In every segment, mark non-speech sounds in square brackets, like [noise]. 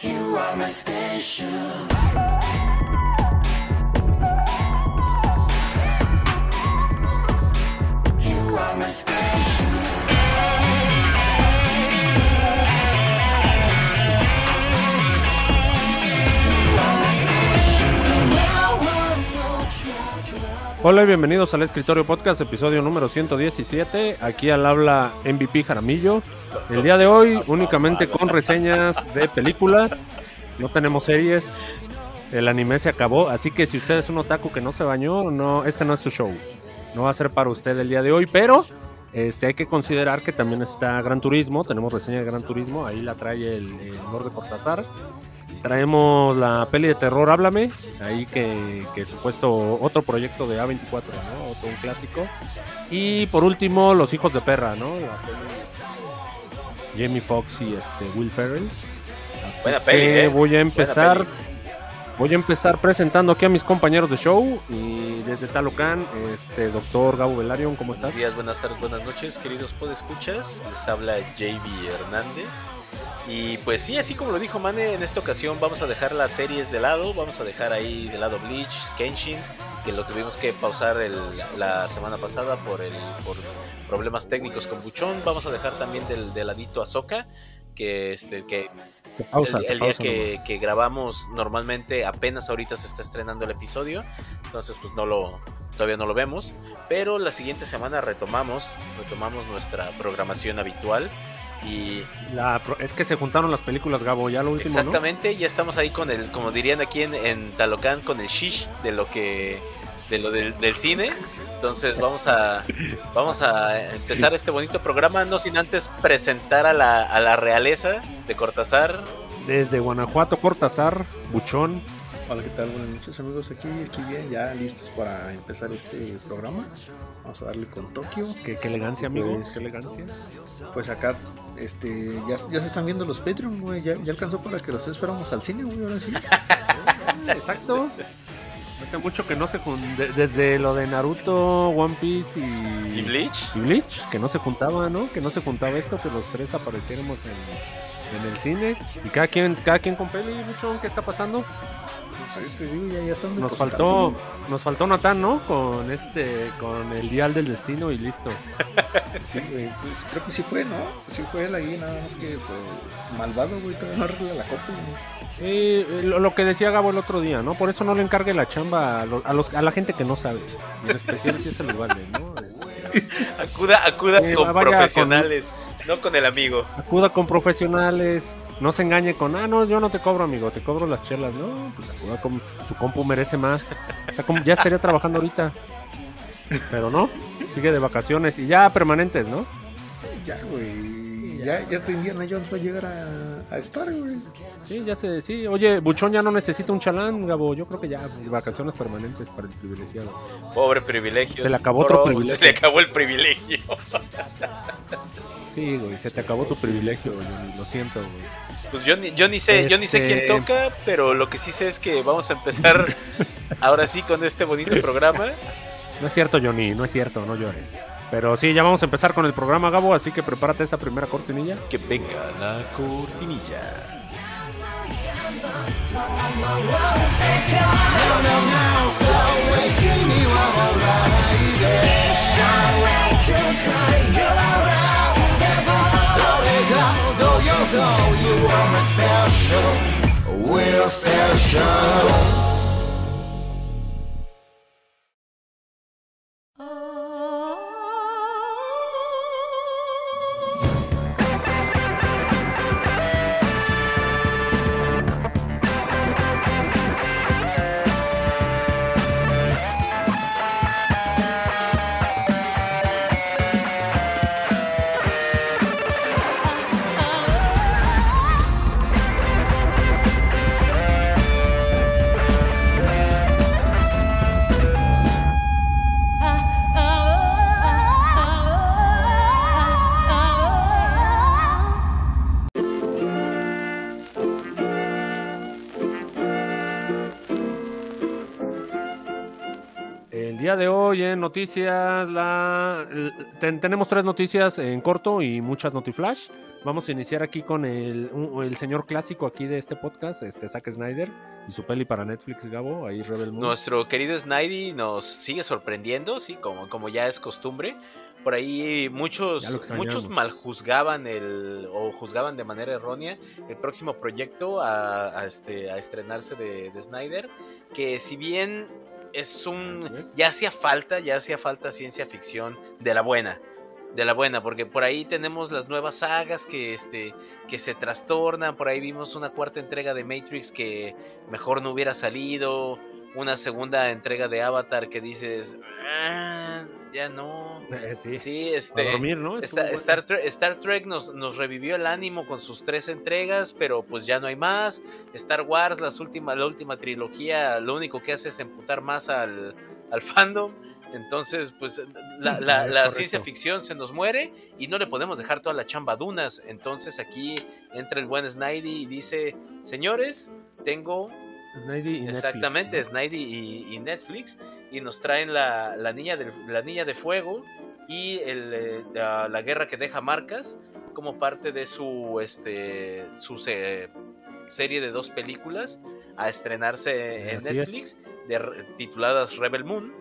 You are my special. Hola y bienvenidos al Escritorio Podcast, episodio número 117. Aquí al habla MVP Jaramillo. El día de hoy únicamente con reseñas de películas. No tenemos series. El anime se acabó, así que si usted es un otaku que no se bañó, no, este no es su show. No va a ser para usted el día de hoy, pero este, hay que considerar que también está Gran Turismo. Tenemos reseña de Gran Turismo, ahí la trae el, el Lord de Cortázar. Traemos la peli de terror Háblame, ahí que, que supuesto otro proyecto de A24, ¿no? Otro un clásico. Y por último, Los Hijos de Perra, ¿no? Jamie Foxx y este Will Ferrell. Así Buena peli, que ¿eh? voy a empezar. Voy a empezar presentando aquí a mis compañeros de show y desde Talocan, este doctor Gabo Velarion, ¿cómo estás? Buenos días, buenas tardes, buenas noches, queridos podescuchas. Les habla JB Hernández. Y pues sí, así como lo dijo Mane, en esta ocasión vamos a dejar las series de lado. Vamos a dejar ahí de lado Bleach, Kenshin, que lo tuvimos que pausar el- la semana pasada por, el, por problemas técnicos con Buchón. Vamos a dejar también del, de ladito Ahsoka, que, este, que Se pausa, el, se día que, grabamos normalmente apenas ahorita se está estrenando el episodio entonces pues no lo todavía no lo vemos pero la siguiente semana retomamos retomamos nuestra programación habitual y La es que se juntaron las películas, Gabo, ya lo último, ¿no? exactamente ya estamos ahí con el como dirían aquí en, en Talocán con el shish de lo que de lo del, del cine entonces vamos a vamos a empezar este bonito programa no sin antes presentar a la, a la realeza de Cortázar Desde Guanajuato, Cortázar, Buchón. Hola, ¿qué tal? Buenas noches amigos, aquí, aquí bien, ya listos para empezar este programa. Vamos a darle con Tokio. Qué, qué elegancia, amigo. Pues- Qué elegancia. Pues acá, este, ya, ya se están viendo los Patreon, güey. Ya, ya alcanzó para que los tres fuéramos al cine, güey, ahora sí. [laughs] Exacto. Hace mucho que no se de- desde lo de Naruto, One Piece y, y Bleach y Bleach, que no se juntaba, ¿no? Que no se juntaba esto, que los tres apareciéramos en, en el cine. Y cada quien, cada quien con peli, Buchón, ¿qué está pasando? Sí, te digo, ya, ya están Nos faltó, nos faltó Natán, ¿no? Con este, con el dial del destino y listo. [laughs] Sí, güey, pues creo que sí fue, ¿no? Sí fue él ahí, nada más que, pues, malvado, güey, todavía no arregla la copa, güey. Sí, eh, lo, lo que decía Gabo el otro día, ¿no? Por eso no le encargue la chamba a, lo- a los, a la gente que no sabe. Y en especial si es saludable, ¿no? Este, [laughs] Acuda, acuda con vaya con- profesionales, no con el amigo. acuda con profesionales, no se engañe con, ah, no, yo no te cobro, amigo, te cobro las chelas, ¿no? Pues acuda con, su compu merece más. O sea, como- ya estaría trabajando ahorita. Pero no, sigue de vacaciones y ya permanentes, ¿no? Ya, güey. Ya, ya hasta Indiana Jones va a llegar a, a estar, güey. Sí, ya sé, sí. Oye, Buchón ya no necesita un chalán, Gabo. Yo creo que ya, vacaciones permanentes para el privilegiado. Pobre privilegio. Se le acabó otro privilegio. Se le acabó el privilegio. [laughs] Sí, güey, se te acabó tu privilegio, Johnny, lo siento, güey. Pues yo ni, yo ni sé, yo ni sé quién toca, pero lo que sí sé es que vamos a empezar ahora sí con este bonito programa. No es cierto, Johnny, no es cierto, no llores. Pero sí, ya vamos a empezar con el programa, Gabo, así que prepárate esa primera cortinilla. Que venga la cortinilla. Although you go? you are my special, we're special. El día de hoy en noticias, la, ten- tenemos tres noticias en corto y muchas notiflash. Vamos a iniciar aquí con el, un- el señor clásico aquí de este podcast, este Zack Snyder y su peli para Netflix, Gabo, ahí Rebel Moon. Nuestro querido Snidey nos sigue sorprendiendo, sí, como, como ya es costumbre. Por ahí muchos, muchos mal juzgaban el, o juzgaban de manera errónea el próximo proyecto a, a este, a estrenarse de, de Snyder. Que si bien es un. Es. Ya hacía falta, ya hacía falta ciencia ficción de la buena. De la buena, porque por ahí tenemos las nuevas sagas que, este, que se trastornan. Por ahí vimos una cuarta entrega de Matrix que mejor no hubiera salido. Una segunda entrega de Avatar que dices, "Ah, ya no. Eh, sí, Sí, a este. dormir, ¿no? Esta-. Star, Trek, Star Trek nos, nos revivió el ánimo con sus tres entregas, pero pues ya no hay más. Star Wars, las últimas, la última trilogía, lo único que hace es emputar más al, al fandom. Entonces, pues la, [laughs] ciencia ficción se nos muere y no le podemos dejar toda la chamba a dunas. Entonces aquí entra el buen Snidey y dice, señores, tengo Snidey y Netflix, Exactamente, ¿no? Snidey y, y Netflix. Y nos traen la, la niña de, la niña de fuego y el, eh, la, la guerra que deja marcas como parte de su, este, su se- serie de dos películas a estrenarse en Así es. Netflix de tituladas Rebel Moon.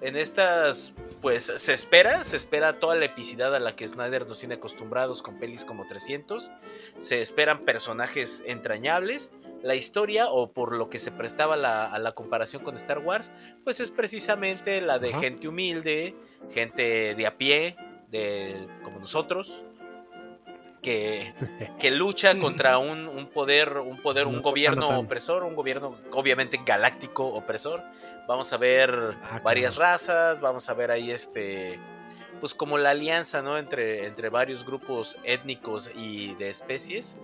En estas, pues se espera, se espera toda la epicidad a la que Snyder nos tiene acostumbrados con pelis como 300. Se esperan personajes entrañables. La historia, o por lo que se prestaba la- a la comparación con Star Wars, pues es precisamente la de Ajá. gente humilde, gente de a pie, de, como nosotros, que, [laughs] que lucha contra un, un poder, un poder, un No, gobierno opresor, un gobierno obviamente galáctico opresor. Vamos a ver Ah, varias claro. razas, vamos a ver ahí este, pues como la alianza, ¿no? Entre, entre varios grupos étnicos y de especies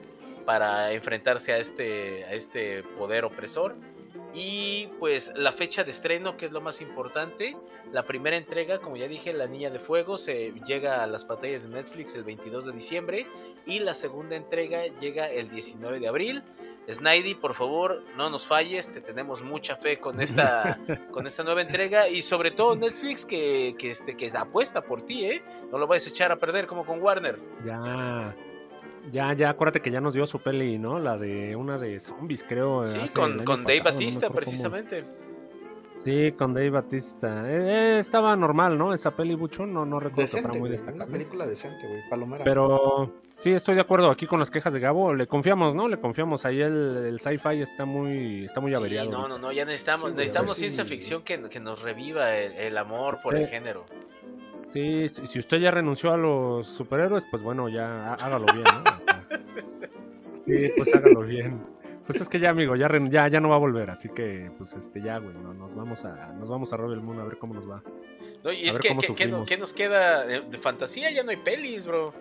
para enfrentarse a este, a este poder opresor. Y pues la fecha de estreno, que es lo más importante, la primera entrega, como ya dije, La Niña de Fuego, se llega a las pantallas de Netflix el 22 de diciembre y la segunda entrega llega el 19 de abril. Snidey, por favor, no nos falles, te tenemos mucha fe con esta, [laughs] con esta nueva entrega y sobre todo Netflix que, que, este, que apuesta por ti, ¿eh? No lo vayas a echar a perder como con Warner. Ya. Ya, ya, acuérdate que ya nos dio su peli, ¿no? La de una de zombies, creo. Sí, hace el con, con Dave pasado, no me Batista cómo. precisamente. Sí, con Dave Batista. Eh, eh, estaba normal, ¿no? Esa peli, Bucho, no, no recuerdo que Decente, fuera muy güey. Una película decente, güey. Palomera. Pero sí, estoy de acuerdo aquí con las quejas de Gabo. Le confiamos, ¿no? Le confiamos. Ahí el, el sci-fi está muy, está muy Sí, averiado. no, no, no, ya necesitamos, Sí, necesitamos sí. ciencia ficción que, que nos reviva el, el amor por el Sí. género. Sí, si, si usted ya renunció a los superhéroes, pues bueno, ya há- hágalo bien, ¿no? [laughs] Sí, pues hágalo bien. Pues es que ya, amigo, ya, ya, ya no va a volver, así que, pues, este, ya, güey, no, nos vamos a, nos vamos a Rebel Moon a ver cómo nos va. No, y A es ver que, cómo ¿qué, qué no- sufrimos. qué nos queda de, de fantasía? Ya no hay pelis, bro.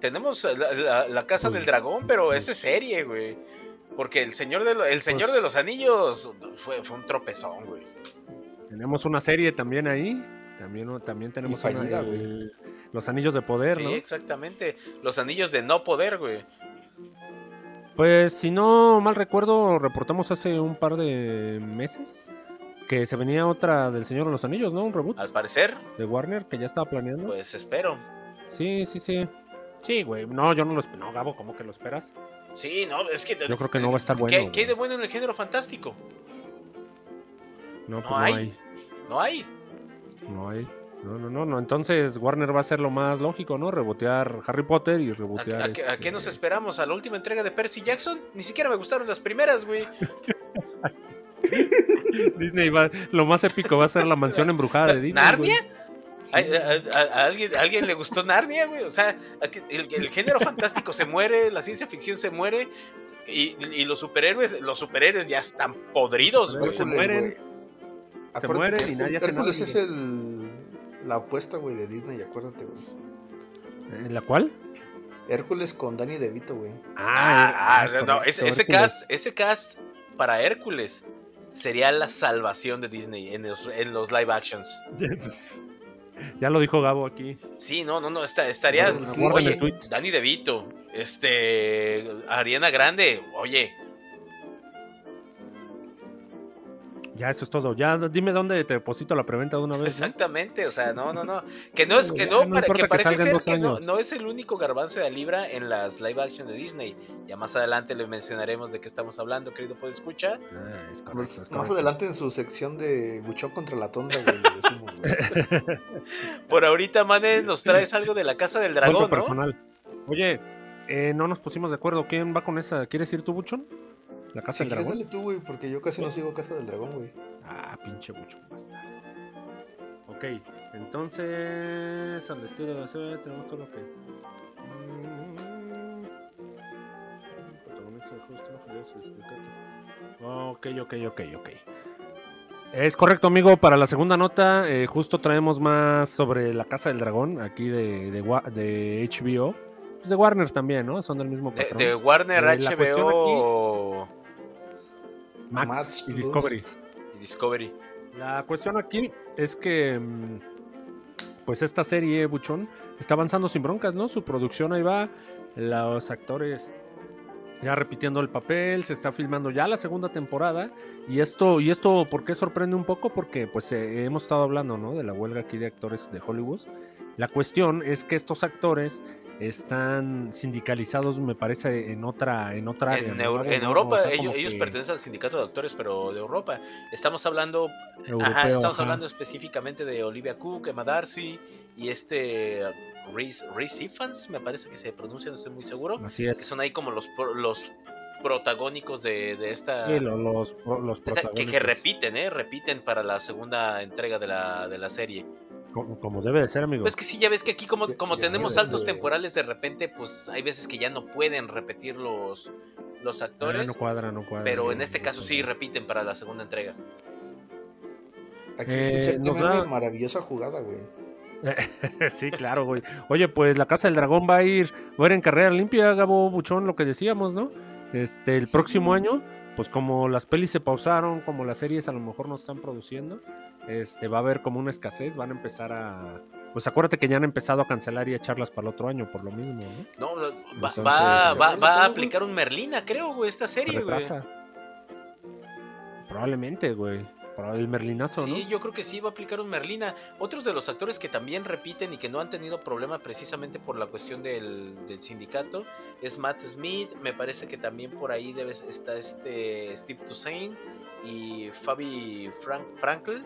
Tenemos la, la- la Casa del Dragón, pero eso es serie, güey. Porque el Señor de, lo- el señor Pues- de los Anillos fue, fue un tropezón, güey. Tenemos una serie también ahí. También, también tenemos una Los Anillos de Poder, Sí, ¿no? exactamente. Los Anillos de no poder, güey. Pues si no mal recuerdo, reportamos hace un par de meses que se venía otra del Señor de los Anillos, ¿no? Un reboot Al parecer, de Warner que ya estaba planeando. pues espero. Sí, sí, sí. Sí, güey. No, yo no lo espero. No, Gabo, ¿cómo que lo esperas? Sí, no, es que... Yo creo que no va a estar ¿Qué, bueno. qué hay de bueno en el género fantástico? No, pues No hay. No hay. No hay. No, no, no, no. Entonces Warner va a ser lo más lógico, ¿no? Rebotear Harry Potter y ¿A, rebotear. a qué- a este- qué nos esperamos? ¿A la última entrega de Percy Jackson? Ni siquiera me gustaron las primeras, güey. [laughs] Disney va. Lo más épico va a ser la mansión embrujada de Disney. ¿Narnia? Sí. ¿A, a- a- a alguien, a alguien le gustó Narnia, güey? O sea, el, el género fantástico se muere, la ciencia ficción se muere y, y los superhéroes, los superhéroes ya están podridos, güey. se mueren. Mueren que y nadie hace Hércules nada, es el, la apuesta, güey, de Disney, acuérdate, güey. ¿En ¿La cual? Hércules con Danny DeVito, güey. Ah, ah, es no, ese, cast, ese cast para Hércules sería la salvación de Disney en los, en los live actions. [laughs] Ya lo dijo Gabo aquí. Sí, no, no, no, esta- estaría. Oye. Danny DeVito, este. Ariana Grande, oye, Ya, eso es todo. Ya, dime dónde te deposito la preventa de una vez. ¿no? Exactamente, o sea, no, no, no. Que no es, que no, no para- que parece ser que no, es el único garbanzo de libra en las live action de Disney. Ya más adelante le mencionaremos de qué estamos hablando, querido puede escuchar. Ah, es correcto, Más, es más correcto. adelante en su sección de Buchón contra la Tonda, güey, le decimos, güey. [laughs] Por ahorita, Mane, nos traes algo de la casa del dragón, ¿no? personal. Oye, eh, no nos pusimos de acuerdo. ¿Quién va con esa? ¿Quieres ir tú, Buchón? ¿La casa Si del dragón? dale tú, güey, porque yo casi no sigo Casa del Dragón, güey. Ah, pinche Buchón bastardo. Ok, entonces, al estilo de Sebas, tenemos todo lo que. Ok, ok, ok, ok. Es correcto, amigo. Para la segunda nota, eh, justo traemos más sobre la Casa del Dragón, aquí de, de, HBO. Pues de Warner también, ¿no? Son del mismo De, patrón. de Warner, Eh, la cuestión HBO Max, Max y Plus. Discovery. y Discovery. La cuestión aquí es que, mm, pues esta serie, Buchón, está avanzando sin broncas, ¿no? Su producción ahí va, los actores ya repitiendo el papel, se está filmando ya la segunda temporada. Y esto, y esto, ¿por qué sorprende un poco? Porque pues eh, hemos estado hablando, ¿no? De la huelga aquí de actores de Hollywood. La cuestión es que estos actores están sindicalizados, me parece, en otra, en otra área. En. Europa, O sea, ellos, que pertenecen al sindicato de actores, pero de Europa. Estamos hablando Ajá, estamos ajá. hablando específicamente de Olivia Cook, Emma Darcy y este Reese, Reese Ifans, me parece que se pronuncia, no estoy muy seguro, Así que es. son ahí como los, los protagónicos de, de esta... Sí, lo- los, los esta- que, que protagónicos. repiten, ¿eh? Repiten para la segunda entrega de la, de la serie. Como, como debe de ser, amigo. Pues que sí, ya ves que aquí como, como ya tenemos saltos temporales de repente, pues hay veces que ya no pueden repetir los, los Ah, actores, no cuadra, no cuadra. pero sí, en este no caso sí repiten para la segunda entrega. Aquí Eh, sí se nos tiene da- una maravillosa jugada, güey. [laughs] sí, claro, güey. Oye, pues la Casa del Dragón va a ir, va a ir en carrera limpia, Gabo Buchón, lo que decíamos, ¿no? Este, el Sí. próximo año, pues como las pelis se pausaron, como las series a lo mejor no están produciendo, este, va a haber como una escasez, van a empezar a... Pues acuérdate que ya han empezado a cancelar y a echarlas para el otro año, por lo mismo, ¿no? No, no, va, Entonces, va, ¿se va- acuerdan va a aplicar un Merlina, creo, güey, esta Se serie, güey. Probablemente, güey. Para el merlinazo, ¿no? Sí, yo creo que sí va a aplicar un Merlina. Otros de los actores que también repiten y que no han tenido problema precisamente por la cuestión del, del sindicato es Matt Smith. Me parece que también por ahí debe, está este Steve Toussaint y Fabi Frank, Frankl,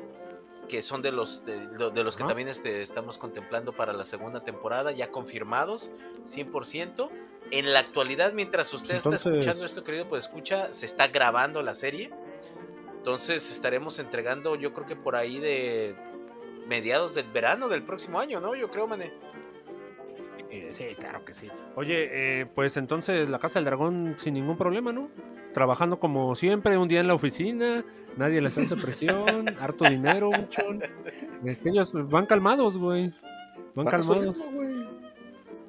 que son de los de, de los que también este, estamos contemplando para la segunda temporada, ya confirmados 100%. En la actualidad, mientras usted está escuchando esto, querido, pues escucha, se está grabando la serie. Entonces estaremos entregando, yo creo que por ahí de mediados del verano del próximo año, ¿no? Yo creo, mané. Eh, sí, claro que sí. Oye, eh, pues entonces la Casa del Dragón sin ningún problema, ¿no? Trabajando como siempre, un día en la oficina, nadie les hace presión, [laughs] harto dinero, muchón. Este, ellos van calmados, güey. Van calmados.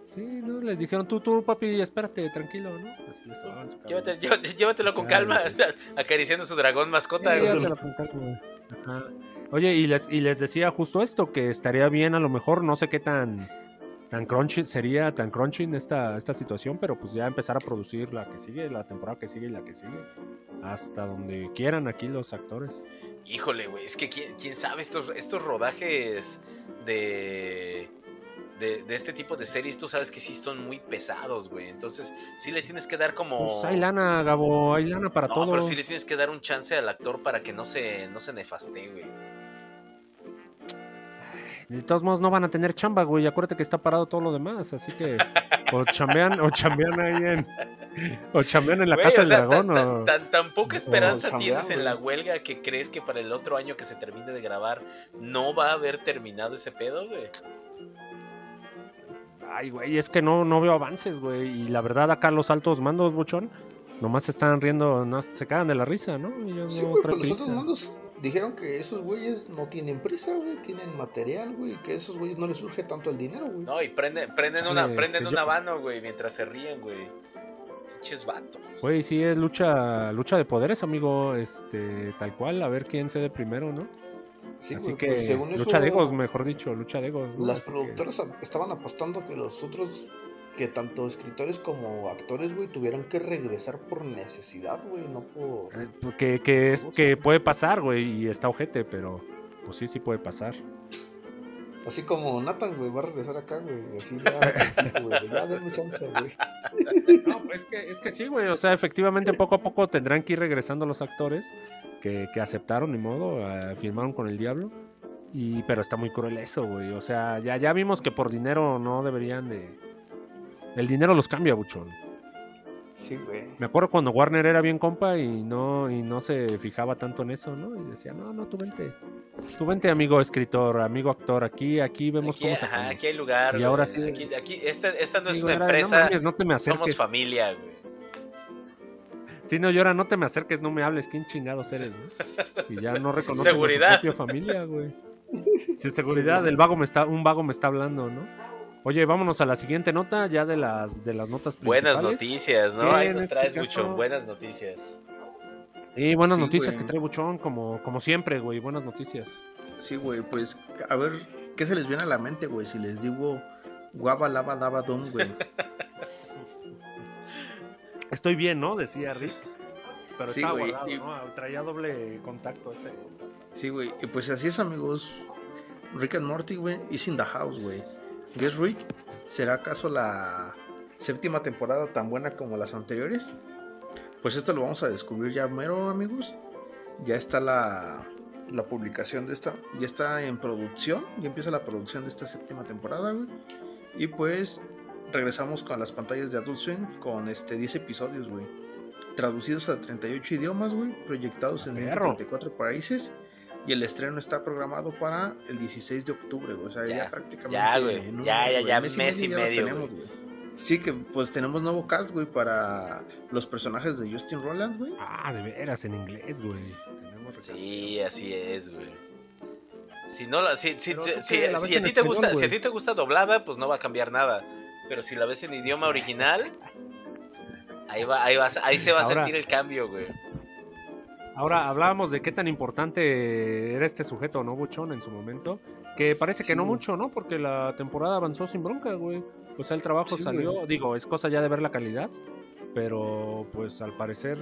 Sí, ¿no? Les dijeron, tú, tú, papi, espérate, tranquilo, ¿no? Así les. Llévate- llévate- llévatelo con calma, [laughs] acariciando su dragón mascota. Sí, llévatelo con calma, güey. Ajá. Oye, y les, y les decía justo esto, que estaría bien a lo mejor, no sé qué tan, tan crunchy sería, tan crunchy en esta, esta situación, pero pues ya empezar a producir la que sigue, la temporada que sigue y la que sigue. Hasta donde quieran aquí los actores. Híjole, güey, es que quién, quién sabe, estos, estos rodajes de, de, de este tipo de series, tú sabes que sí son muy pesados, güey. Entonces, sí le tienes que dar como... Pues hay lana, Gabo, hay lana para no, todos. pero sí le tienes que dar un chance al actor para que no se, no se nefaste, güey. De todos modos no van a tener chamba, güey. Acuérdate que está parado todo lo demás, así que [laughs] o chambean, o chambean ahí en o chambean en la Güey, casa o del dragón tan, tan- o tan- tan poca esperanza tienes en la huelga que crees que para el otro año que se termine de grabar no va a haber terminado ese pedo, güey. Ay, güey, es que no, no veo avances, güey. Y la verdad, acá los altos mandos, buchón, nomás se están riendo, no, se cagan de la risa, ¿no? Ellos Sí, no güey, traen pero los prisa. mandos dijeron que esos güeyes no tienen prisa, güey, tienen material, güey, que a esos güeyes no les surge tanto el dinero, güey. No, y prenden, prenden, una, prenden este, un habano, güey, mientras se ríen, güey. Pinches vatos. Güey, sí, es lucha, lucha de poderes, amigo. Este, tal cual, a ver quién cede primero, ¿no? Sí, Así güey, que, pues, según lucha eso, de egos, mejor dicho, lucha de egos. Las que- productoras estaban apostando que los otros que tanto escritores como actores, güey, tuvieran que regresar por necesidad, güey, no por... Eh, Que, que es que puede pasar, güey, y está ojete, pero pues sí, sí puede pasar. Así como Nathan, güey, va a regresar acá, güey, así ya, [laughs] güey, ya denme chance, güey. No, pues es que, es que sí, güey. O sea, efectivamente, poco a poco tendrán que ir regresando los actores que, que aceptaron, ni modo, eh, firmaron con el diablo. Y, pero está muy cruel eso, güey. O sea, ya, ya vimos que por dinero no deberían de. El dinero los cambia, buchón. Sí, güey. Me acuerdo cuando Warner era bien compa y no, y no se fijaba tanto en eso, ¿no? Y decía, no, no, tú vente. Tú vente, amigo escritor, amigo actor. Aquí, aquí vemos Aquí, cómo ajá, sacamos. aquí hay lugar. Y güey. ahora sí- Aquí, aquí- esta, esta no es una era, "No empresa. mames, no te me somos acerques". familia, güey. Sí, no, llora, no te me acerques, no me hables, ¿quién chingados eres, no? Y ya no reconoce Seguridad. a su propia familia, güey. [laughs] Sí, seguridad, el vago me está, un vago me está hablando, ¿no? Oye, vámonos a la siguiente nota, ya de las de las notas Buenas principales. noticias, ¿no? Ahí nos este traes, caso- Buchón. Buenas noticias. Sí, buenas Sí, noticias güey. que trae Buchón, como, como siempre, güey, buenas noticias. Sí, güey, pues, a ver, ¿qué se les viene a la mente, güey? Si les digo guaba, lava, daba, dom, güey. [laughs] Estoy bien, ¿no? Decía Rick. Pero Sí, estaba güey, guardado, y- ¿no? Traía doble contacto ese. Sí, güey, y pues así es, amigos. Rick and Morty, güey, is in the house, güey. ¿Guess Rick? ¿Será acaso la séptima temporada tan buena como las anteriores? Pues esto lo vamos a descubrir ya mero, amigos. Ya está la, la publicación de esta, ya está en producción, ya empieza la producción de esta séptima temporada, güey. Y pues regresamos con las pantallas de Adult Swim con este 10 episodios, güey. Traducidos a 38 idiomas, güey, proyectados en Perro. 134 países. Y el estreno está programado para el 16 de octubre, güey. O sea, ya, Ya, prácticamente. ya, güey. en un Ya, ya, ya, Mes mes y medio, tenemos, güey. Sí, que pues tenemos nuevo cast, güey, para los personajes de Justin Roland, güey. Ah, de veras, en inglés, güey. Tenemos. Sí, así es, güey. Si no la, si, a ti te español, gusta, si a güey. ti te gusta doblada, pues no va a cambiar nada. Pero si la ves en idioma [laughs] original, ahí va, ahí va, ahí se va a Ahora- sentir el cambio, güey. Ahora hablábamos de qué tan importante era este sujeto, ¿no, Buchón, en su momento? Que parece que no güey. mucho, ¿no? Porque la temporada avanzó sin bronca, güey. O sea, el trabajo Sí, salió, güey. digo, es cosa ya de ver la calidad, pero pues al parecer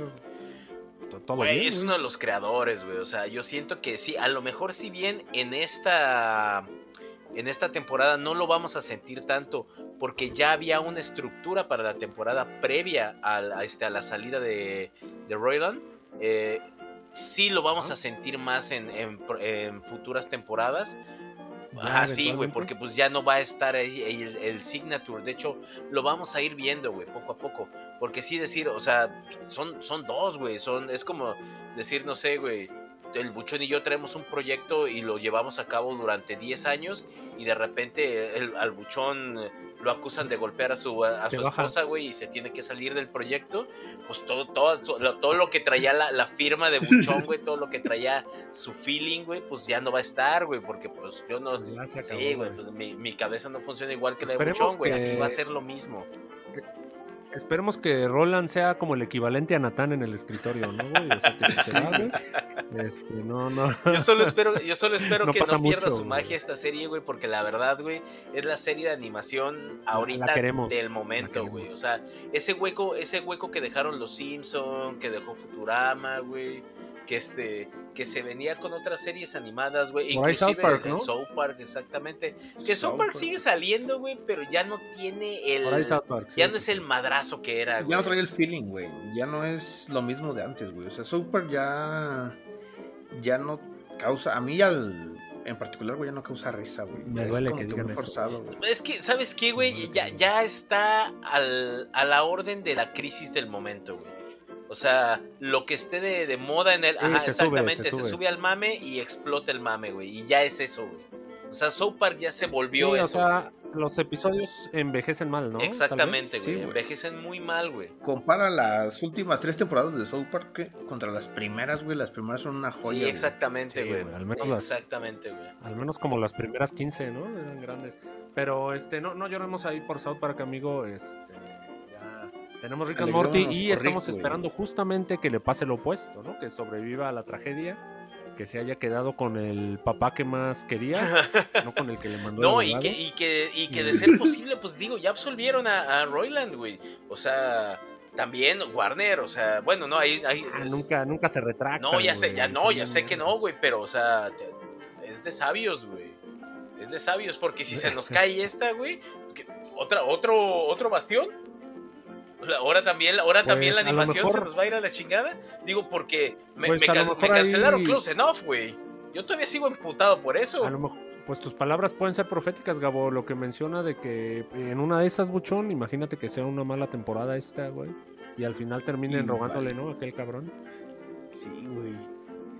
to- todo Güey, bien. es uno de los creadores, güey. O sea, yo siento que sí, a lo mejor si bien en esta en esta temporada no lo vamos a sentir tanto porque ya había una estructura para la temporada previa a, la- a este, a la salida de, de Royland. eh, sí lo vamos Ajá. a sentir más en, en en futuras temporadas. Ajá, sí, güey, porque pues ya no va a estar ahí el, el signature. De hecho, lo vamos a ir viendo, güey, poco a poco. Porque sí decir, o sea, son, son dos, güey. Son, es como decir, no sé, güey. El Buchón y yo tenemos un proyecto y lo llevamos a cabo durante 10 años y de repente el, al Buchón eh, lo acusan de golpear a su, a, su esposa, güey, y se tiene que salir del proyecto. Pues todo, todo, todo, lo que traía la, la firma de Buchón, [laughs] güey, todo lo que traía su feeling, güey, pues ya no va a estar, güey, porque pues yo no, acabó, Sí, güey, pues mi, mi cabeza no funciona igual que la de Esperemos Buchón, güey. que- Aquí va a ser lo mismo. Esperemos que Roland sea como el equivalente a Natán en el escritorio, ¿no, güey? O sea, que si se va, güey, este, no, no. Yo solo espero, yo solo espero No que no pierda mucho, su güey. magia esta serie, güey, porque la verdad, güey, es la serie de animación ahorita queremos, del momento, güey. O sea, ese hueco, ese hueco que dejaron los Simpson, que dejó Futurama, güey. Que este, que se venía con otras series animadas, güey. Ahí South Inclusive Park, en ¿no? South Park, exactamente. Que South South Park Park. sigue saliendo, güey, pero ya no tiene el. South Park, sí. ya no es el madrazo que era, güey. Ya no trae el feeling, güey. Ya no es lo mismo de antes, güey. O sea, Super ya. Ya no causa. A mí, al, en particular, güey, ya no causa risa, güey. Me Ya es duele como que muy eso. forzado, güey. Es que, ¿sabes qué, güey? Ya, ya está al- a la orden de la crisis del momento, güey. O sea, lo que esté de, de moda en el... Sí, Ajá, se sube, exactamente. se se, sube. sube. al mame y explota el mame, güey. Y ya es eso, güey. O sea, South Park ya se volvió Sí, o eso. sea, los episodios envejecen mal, ¿no? Exactamente, Sí, güey. güey. Envejecen muy mal, güey. Compara las últimas tres temporadas de South Park que- contra las primeras, güey. Las primeras son una joya. Sí, güey. exactamente, Sí, güey. güey, al menos las- Exactamente, güey. Al menos como las primeras 15, ¿no? Eran grandes. Pero este, no, no lloremos ahí por South Park, amigo. Este, tenemos Rick and Morty y estamos Rick, esperando justamente que le pase lo opuesto, ¿no? Que sobreviva a la tragedia que se haya quedado con el papá que más quería, [laughs] no con el que le mandó No, el y que, y, que, y que de ser posible, pues digo, ya absolvieron a, a Royland, güey. O sea, también Warner, o sea, bueno, no, ahí... ahí Ah, es- nunca, nunca se retracta. No, ya sé, ya no, sí, ya sé que no, güey, pero, o sea, te- es de sabios, güey. Es de sabios, porque si se nos [laughs] cae esta, güey, que- otra, otro, otro bastión. Ahora también, ahora Pues, también la lo animación se nos va a ir a la chingada. Digo, porque me, Pues, me a lo can- me mejor ahí- cancelaron Close Enough, güey. Yo todavía sigo emputado por eso. A lo mejor, pues tus palabras pueden ser proféticas, Gabo. Lo que menciona de que en una de esas, Buchón, imagínate que sea una mala temporada esta, güey. Y al final terminen rogándole, ¿no? Aquel cabrón. Sí, güey.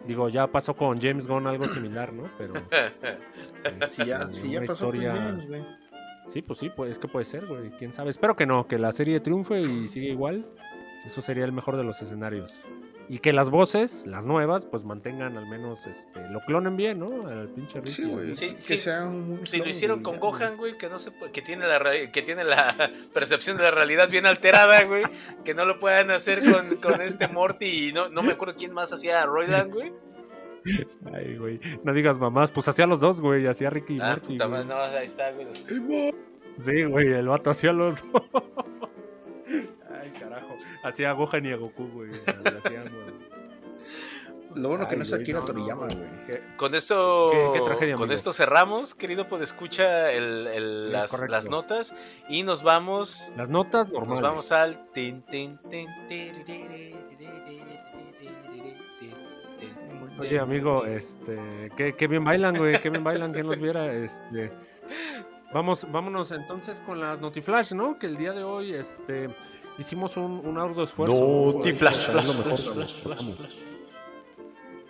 Digo, ya pasó con James Gunn algo similar, ¿no? Pero. [laughs] Si ya, este, si ya pasó con James, güey. Sí, pues sí, pues es que puede ser, güey. Quién sabe. Espero que no, que la serie triunfe y siga igual. Eso sería el mejor de los escenarios. Y que las voces, las nuevas, pues mantengan al menos, este, lo clonen bien, ¿no? Al pinche Ricky. Sí, güey. Sí, que sí. sea un Si lo hicieron con ya, Gohan, güey, que no se puede- que tiene la que tiene la [laughs] percepción de la realidad bien alterada, güey, que no lo puedan hacer con, con este Morty y no, no me acuerdo quién más hacía a Royland, güey. Ay, güey. No digas mamás, pues hacía los dos, güey. Hacía Ricky y Ah, Morty. puta güey. no, ahí está, güey. Sí, güey, el vato hacía los dos. Ay, carajo. Hacía a Gohan y a Goku, güey. Hacían, güey. Lo bueno que Ay, no es Akira no, no, Toriyama, no. güey. Que- Con esto, Qué- qué tragedia, con amigo. esto cerramos, querido, pues escucha el, las, las notas y nos vamos, Las notas nos normales. vamos al tin, tin, tin, Oye, amigo, este, qué, qué bien bailan, güey, qué bien bailan, quien los viera, este. Vamos, vámonos entonces con las Notiflash, ¿no? Que el día de hoy, este, hicimos un, un arduo esfuerzo. Notiflash, flash, flash, flash, cortamos. flash.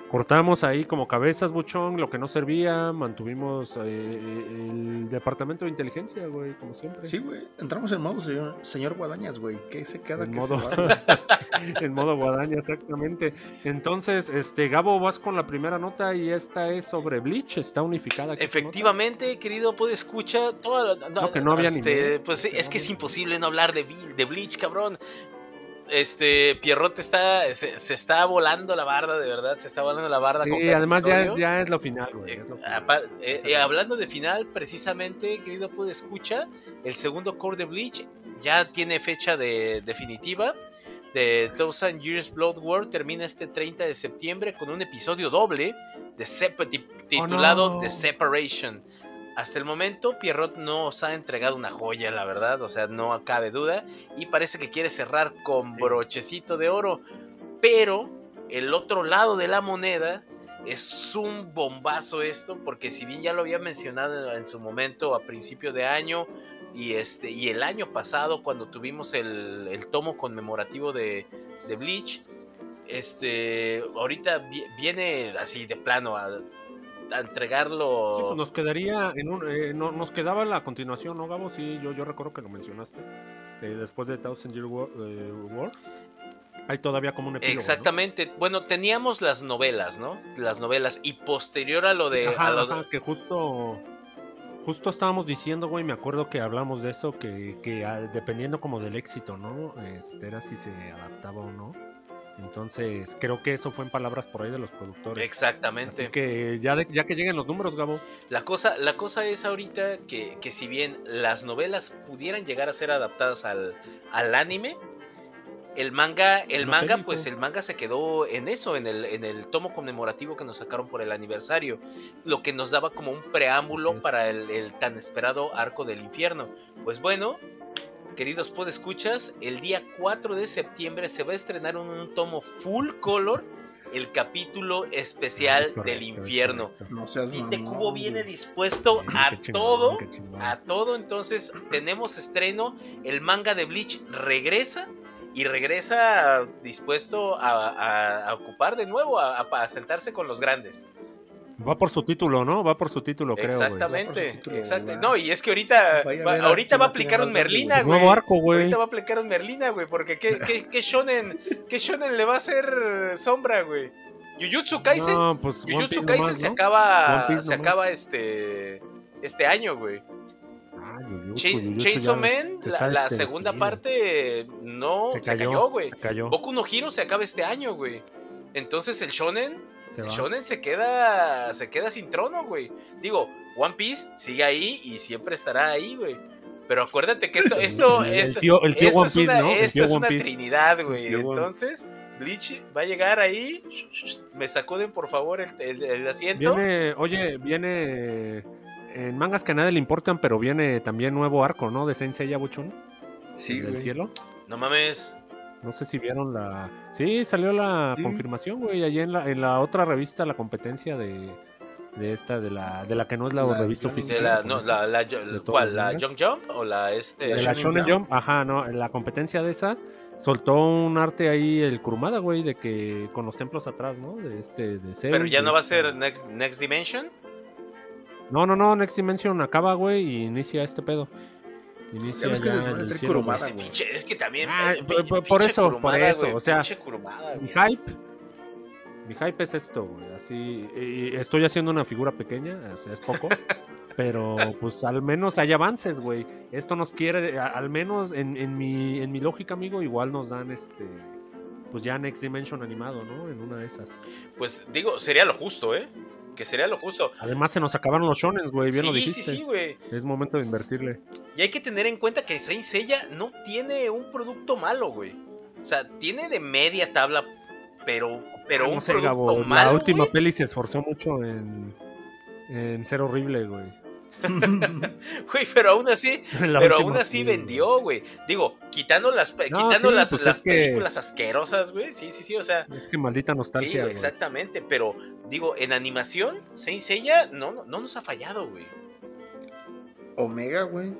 Cortamos ahí como cabezas, buchón, lo que no servía, mantuvimos eh, el departamento de inteligencia, güey, como siempre. Sí, güey. Entramos en modo señor, señor Guadañas, güey. ¿Qué se queda En que modo- se va? [laughs] en modo guadaña, exactamente. Entonces, este, Gabo, vas con la primera nota y esta es sobre Bleach, está unificada. nota. Efectivamente, querido, puede escuchar toda la- No, que no había este, anime. Pues Que es que es imposible no hablar de Bleach, cabrón. Este, Pierrot está, se, se está volando la barda, de verdad, se está volando la barda Sí, además ya es, ya es lo final, güey. Eh, eh, eh, hablando de final, precisamente, querido puede escuchar, el segundo core de Bleach ya tiene fecha de definitiva. De Thousand Years Blood War termina este 30 de septiembre con un episodio doble de ti- titulado Oh, no. The Separation. Hasta el momento, Pierrot nos ha entregado una joya, la verdad, o sea, no cabe duda. Y parece que quiere cerrar con brochecito de oro. Pero el otro lado de la moneda es un bombazo esto, porque si bien ya lo había mencionado en su momento a principio de año y, este, y el año pasado cuando tuvimos el, el tomo conmemorativo de, de Bleach, este, ahorita vi- viene así de plano a, a entregarlo. Sí, pues nos quedaría en un, eh, no, nos quedaba la continuación, ¿no, Gabo? Sí, yo, yo recuerdo que lo mencionaste. eh, después de Thousand Year War, eh, War, hay todavía como un epílogo, ¿no? Exactamente. Bueno, teníamos las novelas, ¿no? Las novelas. Y posterior a lo de. Ajá, a lo de- ajá, que justo justo estábamos diciendo, güey, me acuerdo que hablamos de eso, que, que ah, dependiendo como del éxito, ¿no? Este, era si se adaptaba o no. Entonces, creo que eso fue en palabras por ahí de los productores. Exactamente. Así que ya, de- ya que lleguen los números, Gabo. La cosa, la cosa es ahorita que, que si bien las novelas pudieran llegar a ser adaptadas al, al anime, el manga, el No manga, técnico. pues el manga se quedó en eso, en el, en el tomo conmemorativo que nos sacaron por el aniversario, lo que nos daba como un preámbulo para el, el tan esperado arco del infierno. Pues bueno, queridos podescuchas, el día 4 de septiembre se va a estrenar un, un tomo full color, el capítulo especial Es correcto, del infierno. No mamón, Cubo viene dispuesto Sí, a todo, a todo. Entonces tenemos estreno, el manga de Bleach regresa y regresa dispuesto a, a- a ocupar de nuevo, a, a- a sentarse con los grandes. Va por su título, ¿no? Va por su título, creo. güey. Exactamente, título, exacto. va. No, y es que ahorita, va- a ahorita va a aplicar un Merlina, güey. nuevo arco, güey. Ahorita va a aplicar un Merlina, güey, porque ¿qué, qué, [laughs] qué shonen, qué shonen le va a hacer sombra, güey? Jujutsu Kaisen, No, pues Jujutsu Kaisen nomás, se ¿no? acaba, se nomás. acaba este, este año, güey. Ah, Chainsaw Man, se la, este, segunda parte no Se cayó, güey. se cayó. Boku no Hero se acaba este año, güey. Entonces el shonen Se El. Shonen se queda, se queda sin trono, güey. Digo, One Piece sigue ahí y siempre estará ahí, güey. Pero acuérdate que esto, esto, El esto, tío- el tío esto One es Piece, una, ¿no? El esto tío es One una Piece. trinidad, güey. Entonces, Bleach va a llegar ahí. Me sacuden, por favor, el, el- el asiento. Viene, oye, viene. En mangas que a nadie le importan, pero viene también nuevo arco, ¿no? De Sensei Buchón. Sí, del güey. cielo. No mames. No sé si vieron la. Sí, salió la Sí. confirmación, güey. Allí en la, en la otra revista, la competencia de, de esta, de la, de la que no es la, La revista oficial. De la, japonesa. no, la, la, ¿Cuál? ¿La mangas. Jump Jump o la este? de la Shonen Jump. Jump, ajá, no, la competencia de esa soltó un arte ahí el Kurumada, güey, de que con los templos atrás, ¿no? De este, de Zeus, Pero ya no va a este- ser Next, Next Dimension. No, no, no, Next Dimension acaba, güey, y inicia este pedo. Inicia ves que ya el cielo, pinche- es que también. Ah, eh, por- eso, por eso, güey, o sea, Mi hype. Mi hype es esto, güey. Así. y estoy haciendo una figura pequeña, o sea, es poco. [laughs] pero pues al menos hay avances, güey. Esto nos quiere, al menos en, en mi, en mi lógica, amigo, igual nos dan este. Pues ya Next Dimension animado, ¿no? En una de esas. Pues digo, sería lo justo, ¿eh? Que sería lo justo. Además se nos acabaron los shonen, güey. Bien sí, lo dijiste. sí, sí, güey. Es momento de invertirle. Y hay que tener en cuenta que Saint Seiya no tiene un producto malo, güey. O sea, tiene de media tabla, pero, pero Ah, un no sé, producto Gabo, malo. La última güey. peli se esforzó mucho en. En ser horrible, güey. [laughs] Güey, pero aún así, [laughs] La pero aún así vendió, güey. Digo, quitando las, No, quitando sí, las, pues las que- películas asquerosas, güey. Sí, sí, sí, o sea. Es que maldita Sí, nostalgia. güey. exactamente. Pero, digo, en animación, Saint Seiya no, no, no nos ha fallado, güey. Omega, güey.